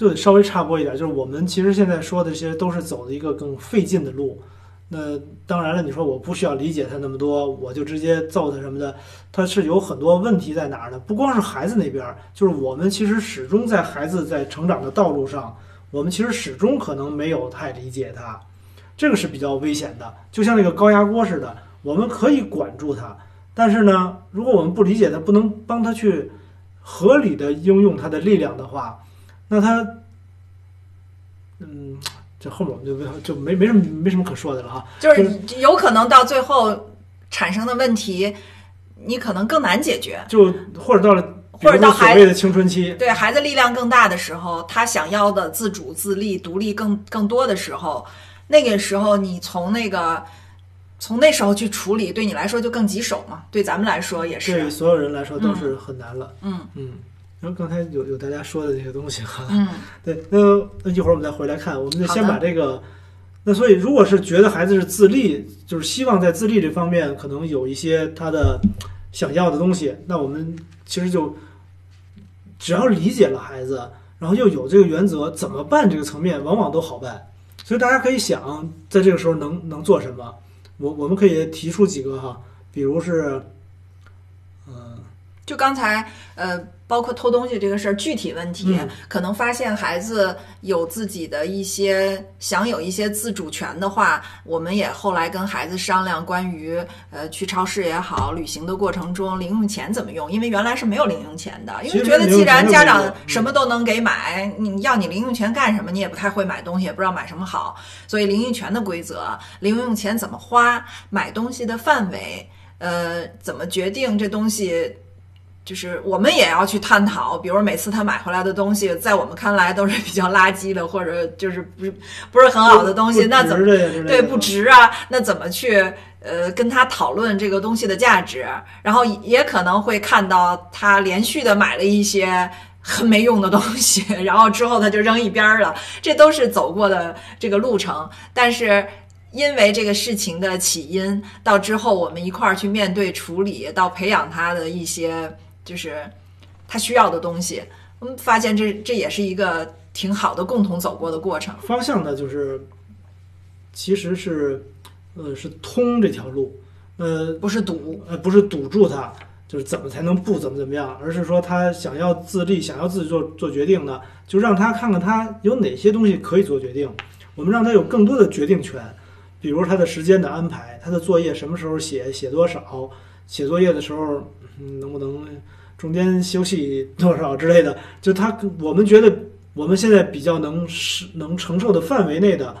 就稍微插播一点，就是我们其实现在说的这些都是走的一个更费劲的路。那当然了，你说我不需要理解他那么多，我就直接揍他什么的，他是有很多问题在哪儿呢？不光是孩子那边，就是我们其实始终在孩子在成长的道路上，我们其实始终可能没有太理解他，这个是比较危险的。就像那个高压锅似的，我们可以管住他，但是呢，如果我们不理解他，不能帮他去合理的应用他的力量的话。那他，嗯，这后面我们就没就没没什么没什么可说的了哈。就是有可能到最后产生的问题，你可能更难解决。就或者到了，或者到孩子的青春期，对孩子力量更大的时候，他想要的自主、自立、独立更更多的时候，那个时候你从那个从那时候去处理，对你来说就更棘手嘛，对咱们来说也是对是。所有人来说都是很难了。嗯嗯。然后刚才有有大家说的这些东西哈，嗯 对，那那一会儿我们再回来看，我们就先把这个。那所以，如果是觉得孩子是自立，就是希望在自立这方面可能有一些他的想要的东西，那我们其实就只要理解了孩子，然后又有这个原则，怎么办这个层面往往都好办。所以大家可以想，在这个时候能能做什么？我我们可以提出几个哈，比如是，嗯、就刚才呃，包括偷东西这个事儿，具体问题、嗯可能发现孩子有自己的一些想有一些自主权的话，我们也后来跟孩子商量关于呃去超市也好，旅行的过程中零用钱怎么用，因为原来是没有零用钱的，因为觉得既然家长什么都能给买，你要你零用钱干什么？你也不太会买东西，也不知道买什么好，所以零用钱的规则，零用钱怎么花，买东西的范围。呃，怎么决定这东西就是我们也要去探讨，比如每次他买回来的东西，在我们看来都是比较垃圾的，或者就是不是不是很好的东西，那怎么对不值啊？那怎么去呃跟他讨论这个东西的价值？然后也可能会看到他连续的买了一些。很没用的东西，然后之后他就扔一边儿了，这都是走过的这个路程。但是因为这个事情的起因，到之后我们一块儿去面对处理，到培养他的一些就是他需要的东西，我们发现这这也是一个挺好的共同走过的过程。方向呢，就是其实是呃是通这条路，呃不是堵，呃不是堵住他，就是怎么才能不怎么怎么样，而是说他想要自立，想要自己做做决定呢，就让他看看他有哪些东西可以做决定，我们让他有更多的决定权，比如他的时间的安排，他的作业什么时候写，写多少，写作业的时候嗯能不能中间休息多少之类的，就他我们觉得我们现在比较能是能承受的范围内的，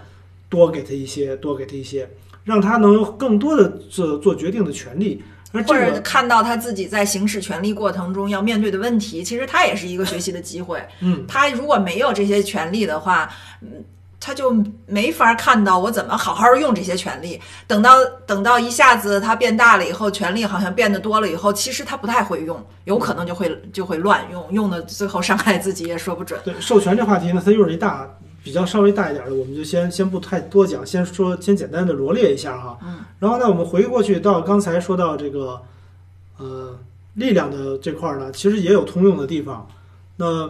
多给他一些，多给他一些，让他能有更多的做做决定的权利。而这或者个，看到他自己在行使权利过程中要面对的问题，其实他也是一个学习的机会。嗯，他如果没有这些权利的话，嗯，他就没法看到我怎么好好用这些权利。等到等到一下子他变大了以后，权利好像变得多了以后，其实他不太会用，有可能就会就会乱用，用的最后伤害自己也说不准。对授权这话题呢，它又是一大比较稍微大一点的，我们就先先不太多讲，先说先简单的罗列一下哈。嗯。然后呢，我们回过去到刚才说到这个呃力量的这块儿呢，其实也有通用的地方。那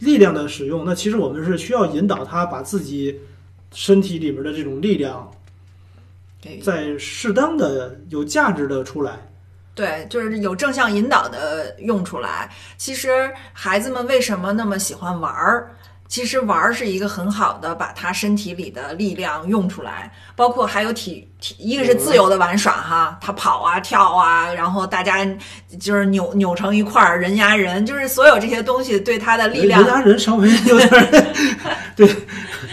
力量的使用，那其实我们是需要引导他把自己身体里边的这种力量，对在适当的有价值的出来。对，就是有正向引导的用出来。其实孩子们为什么那么喜欢玩儿？其实玩儿是一个很好的把他身体里的力量用出来，包括还有体体，一个是自由的玩耍哈，他跑啊跳啊，然后大家就是扭扭成一块儿，人压人，就是所有这些东西对他的力量人压人稍微有点儿 对，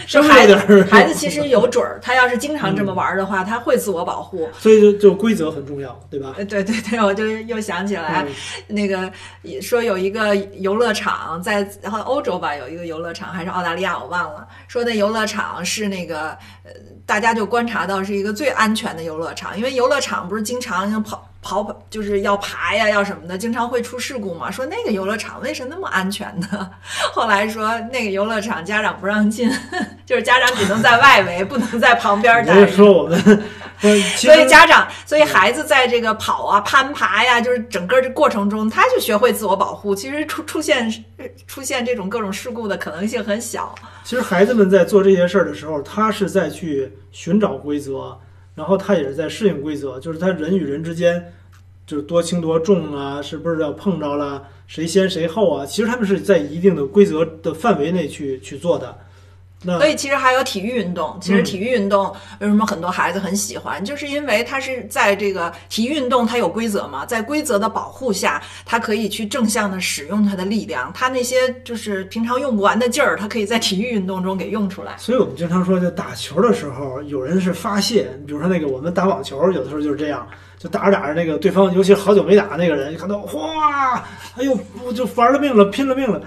稍微孩子有点儿孩子其实有准儿，他要是经常这么玩儿的话，他会自我保护。所以就就规则很重要，对吧？呃，对对对，我就又想起来，嗯那个也说有一个游乐场在然后欧洲吧，有一个游乐场还是澳大利亚，我忘了。说那游乐场是那个呃，大家就观察到是一个最安全的游乐场，因为游乐场不是经常要跑跑跑，就是要爬呀要什么的，经常会出事故嘛。说那个游乐场为什么那么安全呢？后来说那个游乐场家长不让进，就是家长只能在外围，不能在旁边待着。也就是说，我们所以家长，所以孩子在这个跑啊、攀爬呀，就是整个这过程中，他就学会自我保护。其实出出现出现这种各种事故的可能性很小。其实孩子们在做这些事儿的时候，他是在去寻找规则，然后他也是在适应规则，就是他人与人之间就是多轻多重啊，是不是要碰着了，谁先谁后啊？其实他们是在一定的规则的范围内去去做的。那所以其实还有体育运动。其实嗯体育运动为什么很多孩子很喜欢，就是因为它是在这个体育运动它有规则嘛，在规则的保护下，他可以去正向的使用他的力量，他那些就是平常用不完的劲儿，他可以在体育运动中给用出来。所以我们经常说，就打球的时候，有人是发泄，比如说那个我们打网球，有的时候就是这样，就打着打着，那个对方，尤其是好久没打那个人，就看到哗，哎呦，我就玩了命了，拼了命了。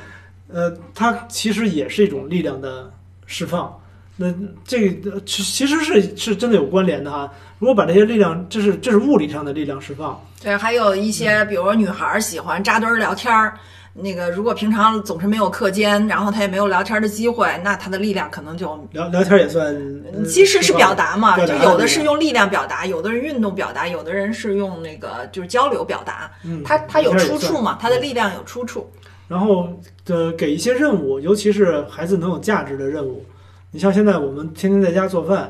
呃，他其实也是一种力量的释放。那这其其实是是真的有关联的哈。如果把这些力量，这是这是物理上的力量释放，对，还有一些，比如说女孩儿喜欢扎堆儿聊天儿，那个如果平常总是没有课间，然后她也没有聊天的机会，那她的力量可能就聊聊天也算。呃其实是表达嘛，达就有的是用力量表达，有的人运动表达，有的人是用那个就是交流表达。嗯，它它有出处嘛，它的力量有出处。然后呃，给一些任务，尤其是孩子能有价值的任务。你像现在我们天天在家做饭，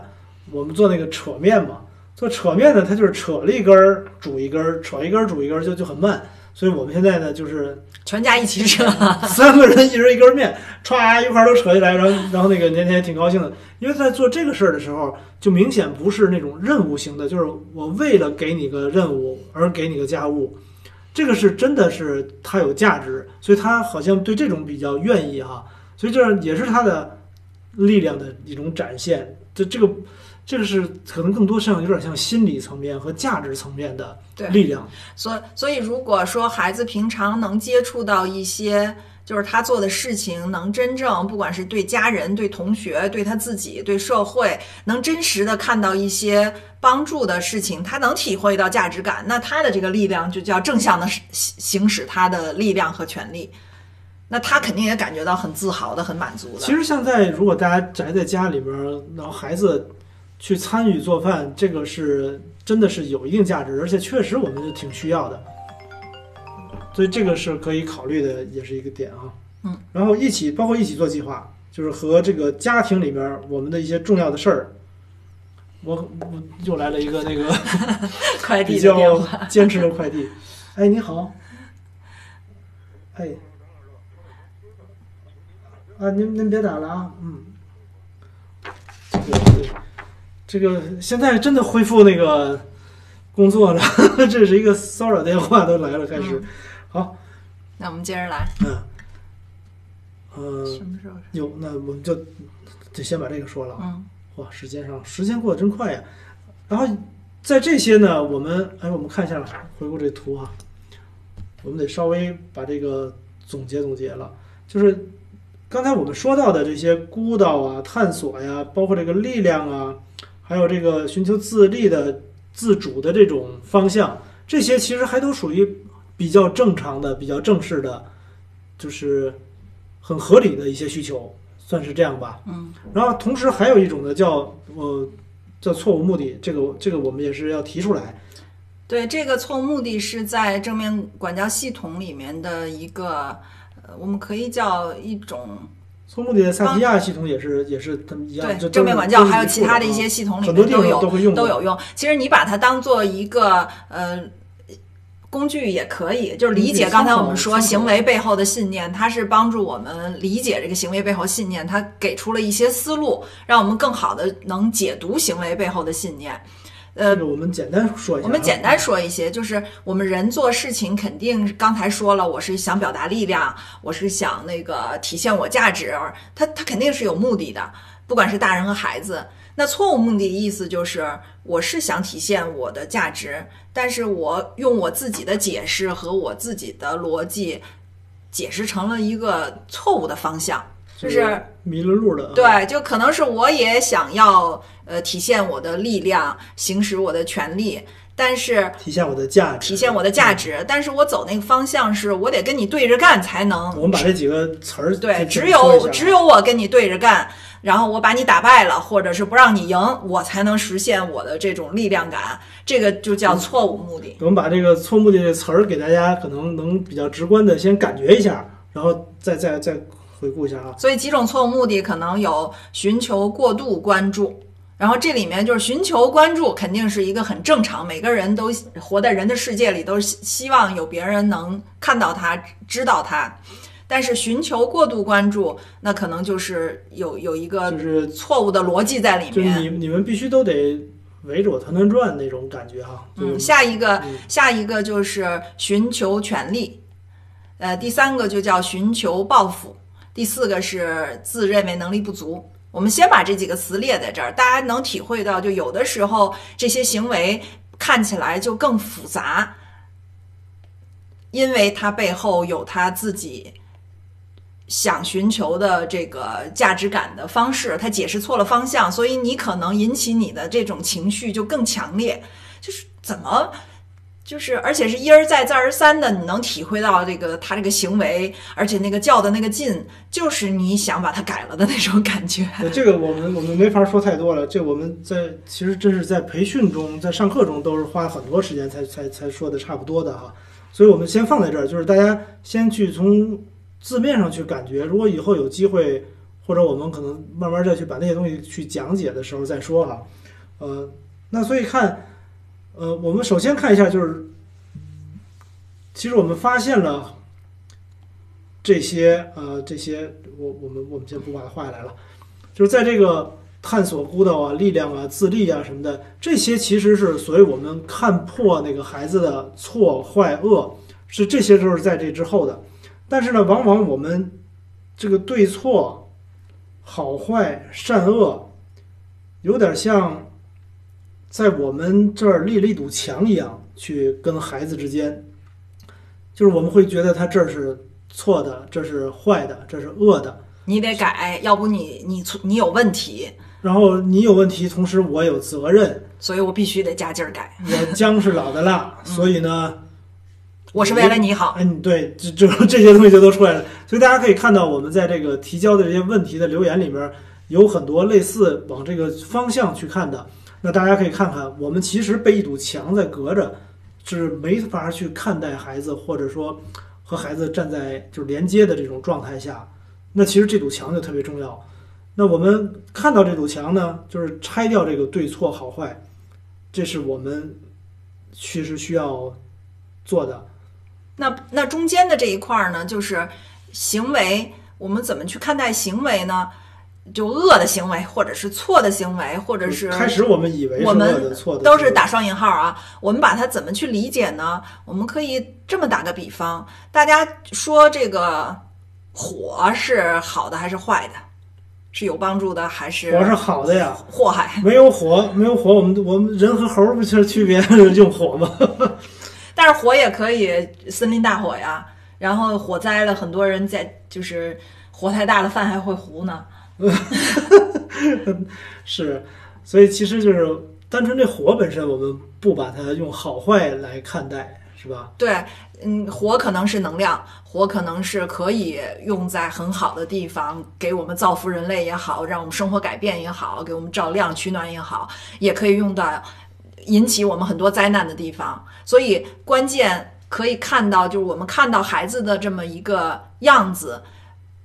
我们做那个扯面嘛，做扯面呢，它就是扯了一根儿煮一根儿，扯一根儿煮一根儿，就就很慢。所以我们现在呢，就是全家一起扯，三个人一人一根面，歘一块儿都扯下来，然后然后那个年年也挺高兴的，因为在做这个事儿的时候，就明显不是那种任务型的，就是我为了给你个任务而给你个家务，这个是真的是他有价值，所以他好像对这种比较愿意哈，所以这也是他的力量的一种展现。这这个这个是可能更多像有点像心理层面和价值层面的力量。所以所以如果说孩子平常能接触到一些。就是他做的事情能真正，不管是对家人、对同学、对他自己、对社会，能真实的看到一些帮助的事情，他能体会到价值感，那他的这个力量就叫正向的行行使他的力量和权利，那他肯定也感觉到很自豪的、很满足的。其实现在如果大家宅在家里边儿，然后孩子去参与做饭，这个是真的是有一定价值，而且确实我们是挺需要的，所以这个是可以考虑的，也是一个点啊。嗯，然后一起包括一起做计划，就是和这个家庭里面我们的一些重要的事儿。我我又来了一个那个 快递比较，坚持的快递。哎，你好。哎。啊，您您别打了啊，嗯。这个现在真的恢复那个工作了，这是一个骚扰电话都来了，开始。好，那我们接着来，嗯，呃，什么时候？有那我们就就先把这个说了啊。嗯哇，时间上时间过得真快呀。然后在这些呢，我们哎，我们看一下回顾这图啊、我们得稍微把这个总结总结了。就是刚才我们说到的这些孤岛啊、探索呀，包括这个力量啊，还有这个寻求自立的、自主的这种方向，这些其实还都属于比较正常的、比较正式的，就是很合理的一些需求，算是这样吧。嗯然后同时还有一种呢，叫呃叫错误目的，这个这个我们也是要提出来。对，这个错误目的是在正面管教系统里面的一个，呃，我们可以叫一种错误目的的萨提亚系统也是也是他们一样，对都正面管教，还有其他的一啊些系统里面都有都会用都有用。其实你把它当做一个呃工具也可以，就是理解刚才我们说行为背后的信念，它是帮助我们理解这个行为背后信念，它给出了一些思路，让我们更好的能解读行为背后的信念。呃这，个我们简单说一下啊。我们简单说一些，就是我们人做事情肯定刚才说了，我是想表达力量，我是想那个体现我价值，他他肯定是有目的的，不管是大人和孩子。那错误目的的意思就是，我是想体现我的价值，但是我用我自己的解释和我自己的逻辑解释成了一个错误的方向，就是迷了路的。啊，对，就可能是我也想要呃体现我的力量，行使我的权利，但是体现我的价值，体现我的价值，但是我走那个方向是我得跟你对着干才能我们把这几个词儿对，只有只有我跟你对着干，然后我把你打败了，或者是不让你赢，我才能实现我的这种力量感，这个就叫错误目的。我们把这个错误目的这词儿给大家可能能比较直观的先感觉一下，然后再再再回顾一下啊。所以几种错误目的可能有寻求过度关注，然后这里面就是寻求关注，肯定是一个很正常，每个人都活在人的世界里，都希希望有别人能看到他、知道他。但是寻求过度关注，那可能就是有有一个就是错误的逻辑在里就是面。你你们必须都得围着我团团转那种感觉哈。就是嗯，下一个嗯下一个就是寻求权利，呃，第三个就叫寻求报复，第四个是自认为能力不足。我们先把这几个词列在这儿，大家能体会到，就有的时候这些行为看起来就更复杂，因为它背后有他自己想寻求的这个价值感的方式，他解释错了方向，所以你可能引起你的这种情绪就更强烈。就是怎么，就是而且是一而再再而三的，你能体会到这个他这个行为，而且那个较的那个劲，就是你想把他改了的那种感觉。这个我们我们没法说太多了，这我们在其实真是在培训中，在上课中都是花很多时间才才才说的差不多的哈。所以我们先放在这儿，就是大家先去从字面上去感觉，如果以后有机会，或者我们可能慢慢再去把那些东西去讲解的时候再说哈。呃，那所以看，呃，我们首先看一下，就是其实我们发现了这些呃这些，我我们我们先不把它画下来了，就是在这个探索孤岛啊、力量啊、自立啊什么的，这些其实是所谓我们看破那个孩子的错坏恶，是这些都是在这之后的。但是呢，往往我们这个对错、好坏、善恶，有点像在我们这儿立了一堵墙一样，去跟孩子之间，就是我们会觉得他这儿是错的，这是坏的，这是恶的。你得改，要不你你错你有问题，然后你有问题，同时我有责任，所以我必须得加劲儿改。我姜是老的辣，所以呢，我是为了你好。哎，对，这这这些东西就都出来了。所以大家可以看到，我们在这个提交的这些问题的留言里面，有很多类似往这个方向去看的。那大家可以看看，我们其实被一堵墙在隔着，是没法去看待孩子，或者说和孩子站在就是连接的这种状态下。那其实这堵墙就特别重要。那我们看到这堵墙呢，就是拆掉这个对错好坏，这是我们其实需要做的。那那中间的这一块呢，就是行为，我们怎么去看待行为呢？就恶的行为，或者是错的行为，或者是开始我们以为是我们错的，都是打双引号啊。我们把它怎么去理解呢？我们可以这么打个比方，大家说这个火是好的还是坏的？是有帮助的还是火是好的呀。祸害？没有火，没有火，我们我们人和猴儿不就是区别用火吗？但是火也可以森林大火呀，然后火灾了，很多人在就是火太大了，饭还会糊呢。是，所以其实就是单纯这火本身，我们不把它用好坏来看待，是吧？对，嗯，火可能是能量，火可能是可以用在很好的地方，给我们造福人类也好，让我们生活改变也好，给我们照亮取暖也好，也可以用到引起我们很多灾难的地方。所以关键可以看到，就是我们看到孩子的这么一个样子，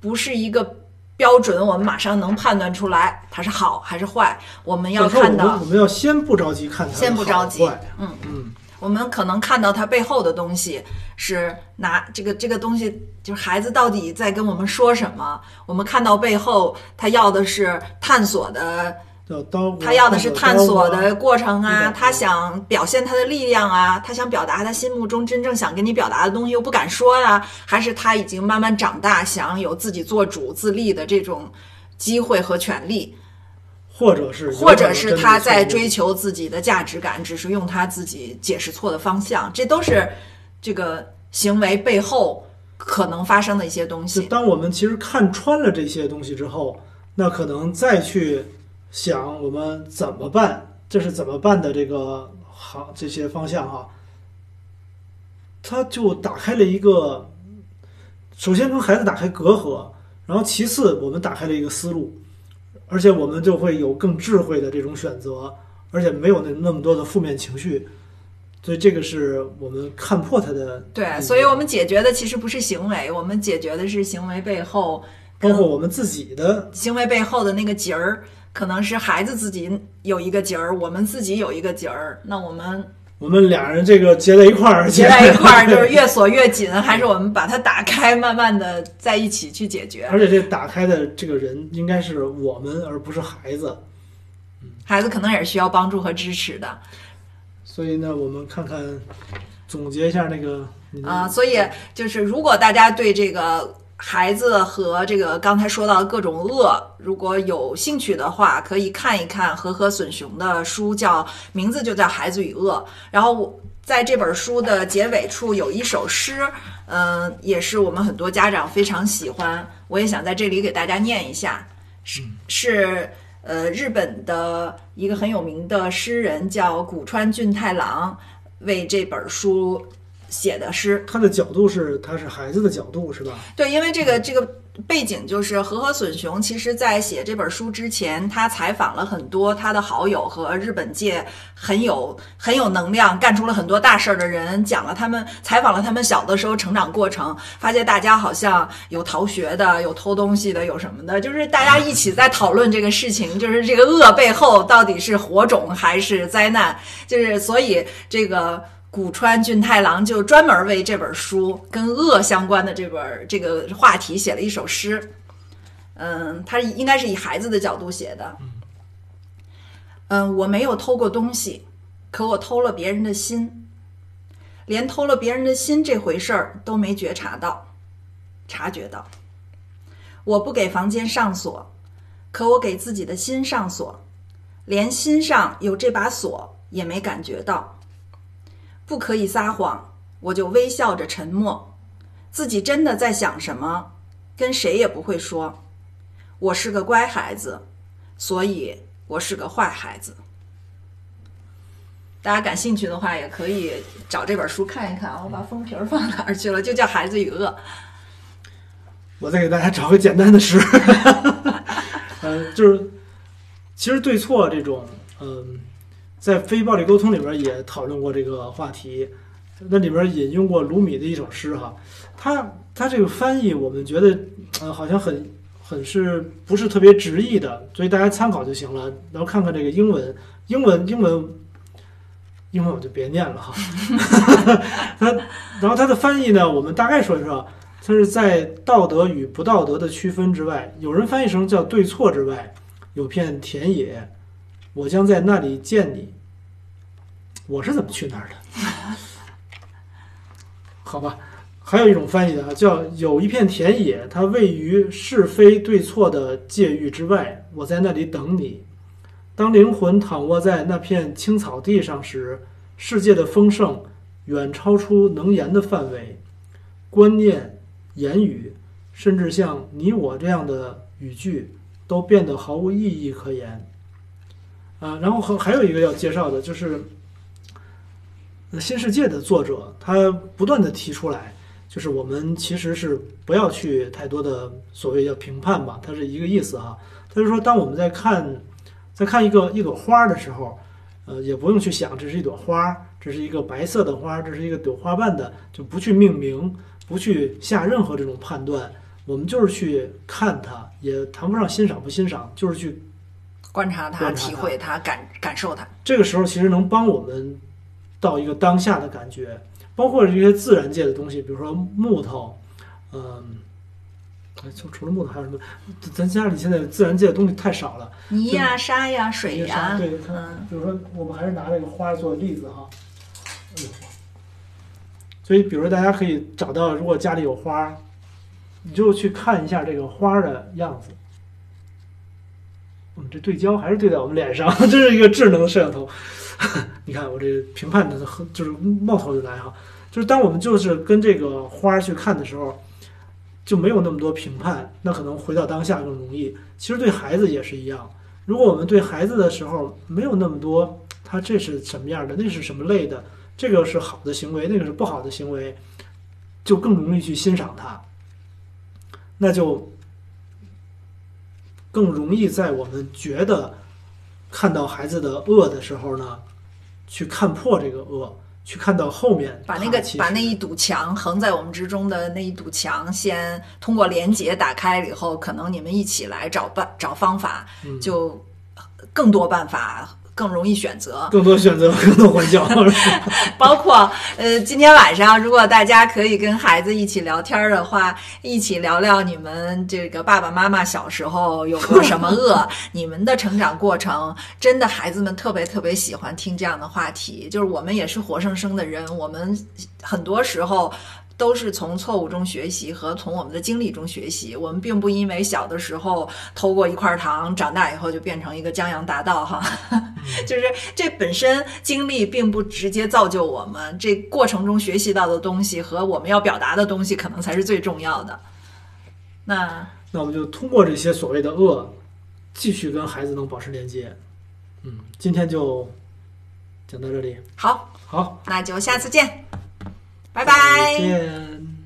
不是一个标准，我们马上能判断出来它是好还是坏。我们要看到我们要先不着急看它先不着急嗯嗯，我们可能看到它背后的东西是拿这个这个东西，就是孩子到底在跟我们说什么？我们看到背后，他要的是探索的，他要的是探索的过程啊，嗯他想表现他的力量啊，他想表达他心目中真正想跟你表达的东西又不敢说呀、还是他已经慢慢长大，想有自己做主自立的这种机会和权利？或者是或者是他在追求自己的价值感，只是用他自己解释错的方向，这都是这个行为背后可能发生的一些东西。当我们其实看穿了这些东西之后，那可能再去想我们怎么办，这是怎么办的这个行这些方向哈，他就打开了一个，首先跟孩子打开隔阂，然后其次我们打开了一个思路，而且我们就会有更智慧的这种选择，而且没有那那么多的负面情绪。所以这个是我们看破它的对，所以我们解决的其实不是行为，我们解决的是行为背后包括我们自己的行为背后的那个结儿，可能是孩子自己有一个结儿，我们自己有一个结儿，那我们我们俩人这个结在一块儿，结在一块儿就是越锁越紧，还是我们把它打开，慢慢的在一起去解决？而且这打开的这个人应该是我们，而不是孩子。孩子可能也是需要帮助和支持的。所以呢，我们看看总结一下那个啊、所以就是如果大家对这个孩子和这个刚才说到的各种恶，如果有兴趣的话，可以看一看和和隼雄的书叫，名字就叫《孩子与恶》。然后我在这本书的结尾处有一首诗，嗯、也是我们很多家长非常喜欢，我也想在这里给大家念一下，是是呃日本的一个很有名的诗人叫古川俊太郎为这本书写的诗。他的角度是他是孩子的角度是吧？对，因为这个这个背景就是和和隼雄，其实在写这本书之前，他采访了很多他的好友和日本界很有很有能量、干出了很多大事儿的人，讲了他们采访了他们小的时候成长过程，发现大家好像有逃学的，有偷东西的，有什么的，就是大家一起在讨论这个事情，就是这个恶背后到底是火种还是灾难，就是所以这个。古川俊太郎就专门为这本书跟恶相关的这本这个话题写了一首诗。嗯，他应该是以孩子的角度写的。嗯，我没有偷过东西，可我偷了别人的心，连偷了别人的心这回事儿都没觉察到，察觉到。我不给房间上锁，可我给自己的心上锁，连心上有这把锁也没感觉到。不可以撒谎，我就微笑着沉默，自己真的在想什么，跟谁也不会说。我是个乖孩子，所以我是个坏孩子。大家感兴趣的话，也可以找这本书看一看啊。我把封皮儿放哪儿去了？就叫《孩子与恶》。我再给大家找个简单的诗，呃，就是其实对错这种，嗯、在非暴力沟通里边也讨论过这个话题，那里边引用过鲁米的一首诗哈，他他这个翻译我们觉得呃好像很很是不是特别直译的，所以大家参考就行了，然后看看这个英文，英文英文英文我就别念了哈，它然后它的翻译呢，我们大概说一说。它是在道德与不道德的区分之外，有人翻译成叫对错之外，有片田野，我将在那里见你。我是怎么去那儿的？好吧，还有一种翻译啊，叫有一片田野，它位于是非对错的界域之外，我在那里等你。当灵魂躺卧在那片青草地上时，世界的丰盛远超出能言的范围，观念。言语，甚至像你我这样的语句，都变得毫无意义可言。啊，然后还还有一个要介绍的，就是《新世界》的作者，他不断的提出来，就是我们其实是不要去太多的所谓叫评判吧，它是一个意思哈。他就说，当我们在看在看一个一朵花的时候，呃，也不用去想这是一朵花，这是一个白色的花，这是一个有花瓣的，就不去命名。不去下任何这种判断，我们就是去看它，也谈不上欣赏不欣赏，就是去观察它、观察它体会它、感感受它。这个时候其实能帮我们到一个当下的感觉，包括这些自然界的东西，比如说木头，嗯，哎就除了木头还有什么？咱家里现在自然界的东西太少了，泥呀、沙呀、水呀，是对，它嗯，比如说我们还是拿这个花做例子哈，哎呦所以比如说大家可以找到，如果家里有花，你就去看一下这个花的样子。我们这对焦还是对在我们脸上，这是一个智能摄像头。你看我这评判的很就是冒头就来哈，就是当我们就是跟这个花去看的时候，就没有那么多评判，那可能回到当下更容易。其实对孩子也是一样，如果我们对孩子的时候没有那么多，他这是什么样的，那是什么类的，这个是好的行为，那个是不好的行为，就更容易去欣赏它，那就更容易在我们觉得看到孩子的恶的时候呢，去看破这个恶，去看到后面把那个把那一堵墙横在我们之中的那一堵墙，先通过连接打开了以后，可能你们一起来找办找方法，嗯。就更多办法，更容易选择。更多选择，更多欢笑。包括呃，今天晚上如果大家可以跟孩子一起聊天的话，一起聊聊你们这个爸爸妈妈小时候有过什么恶，你们的成长过程，真的孩子们特别特别喜欢听这样的话题。就是我们也是活生生的人，我们很多时候。都是从错误中学习和从我们的经历中学习。我们并不因为小的时候偷过一块糖，长大以后就变成一个江洋大盗哈。就是这本身经历并不直接造就我们，这过程中学习到的东西和我们要表达的东西，可能才是最重要的。那那我们就通过这些所谓的恶，继续跟孩子能保持连接。嗯，今天就讲到这里，好，好，那就下次见，拜拜。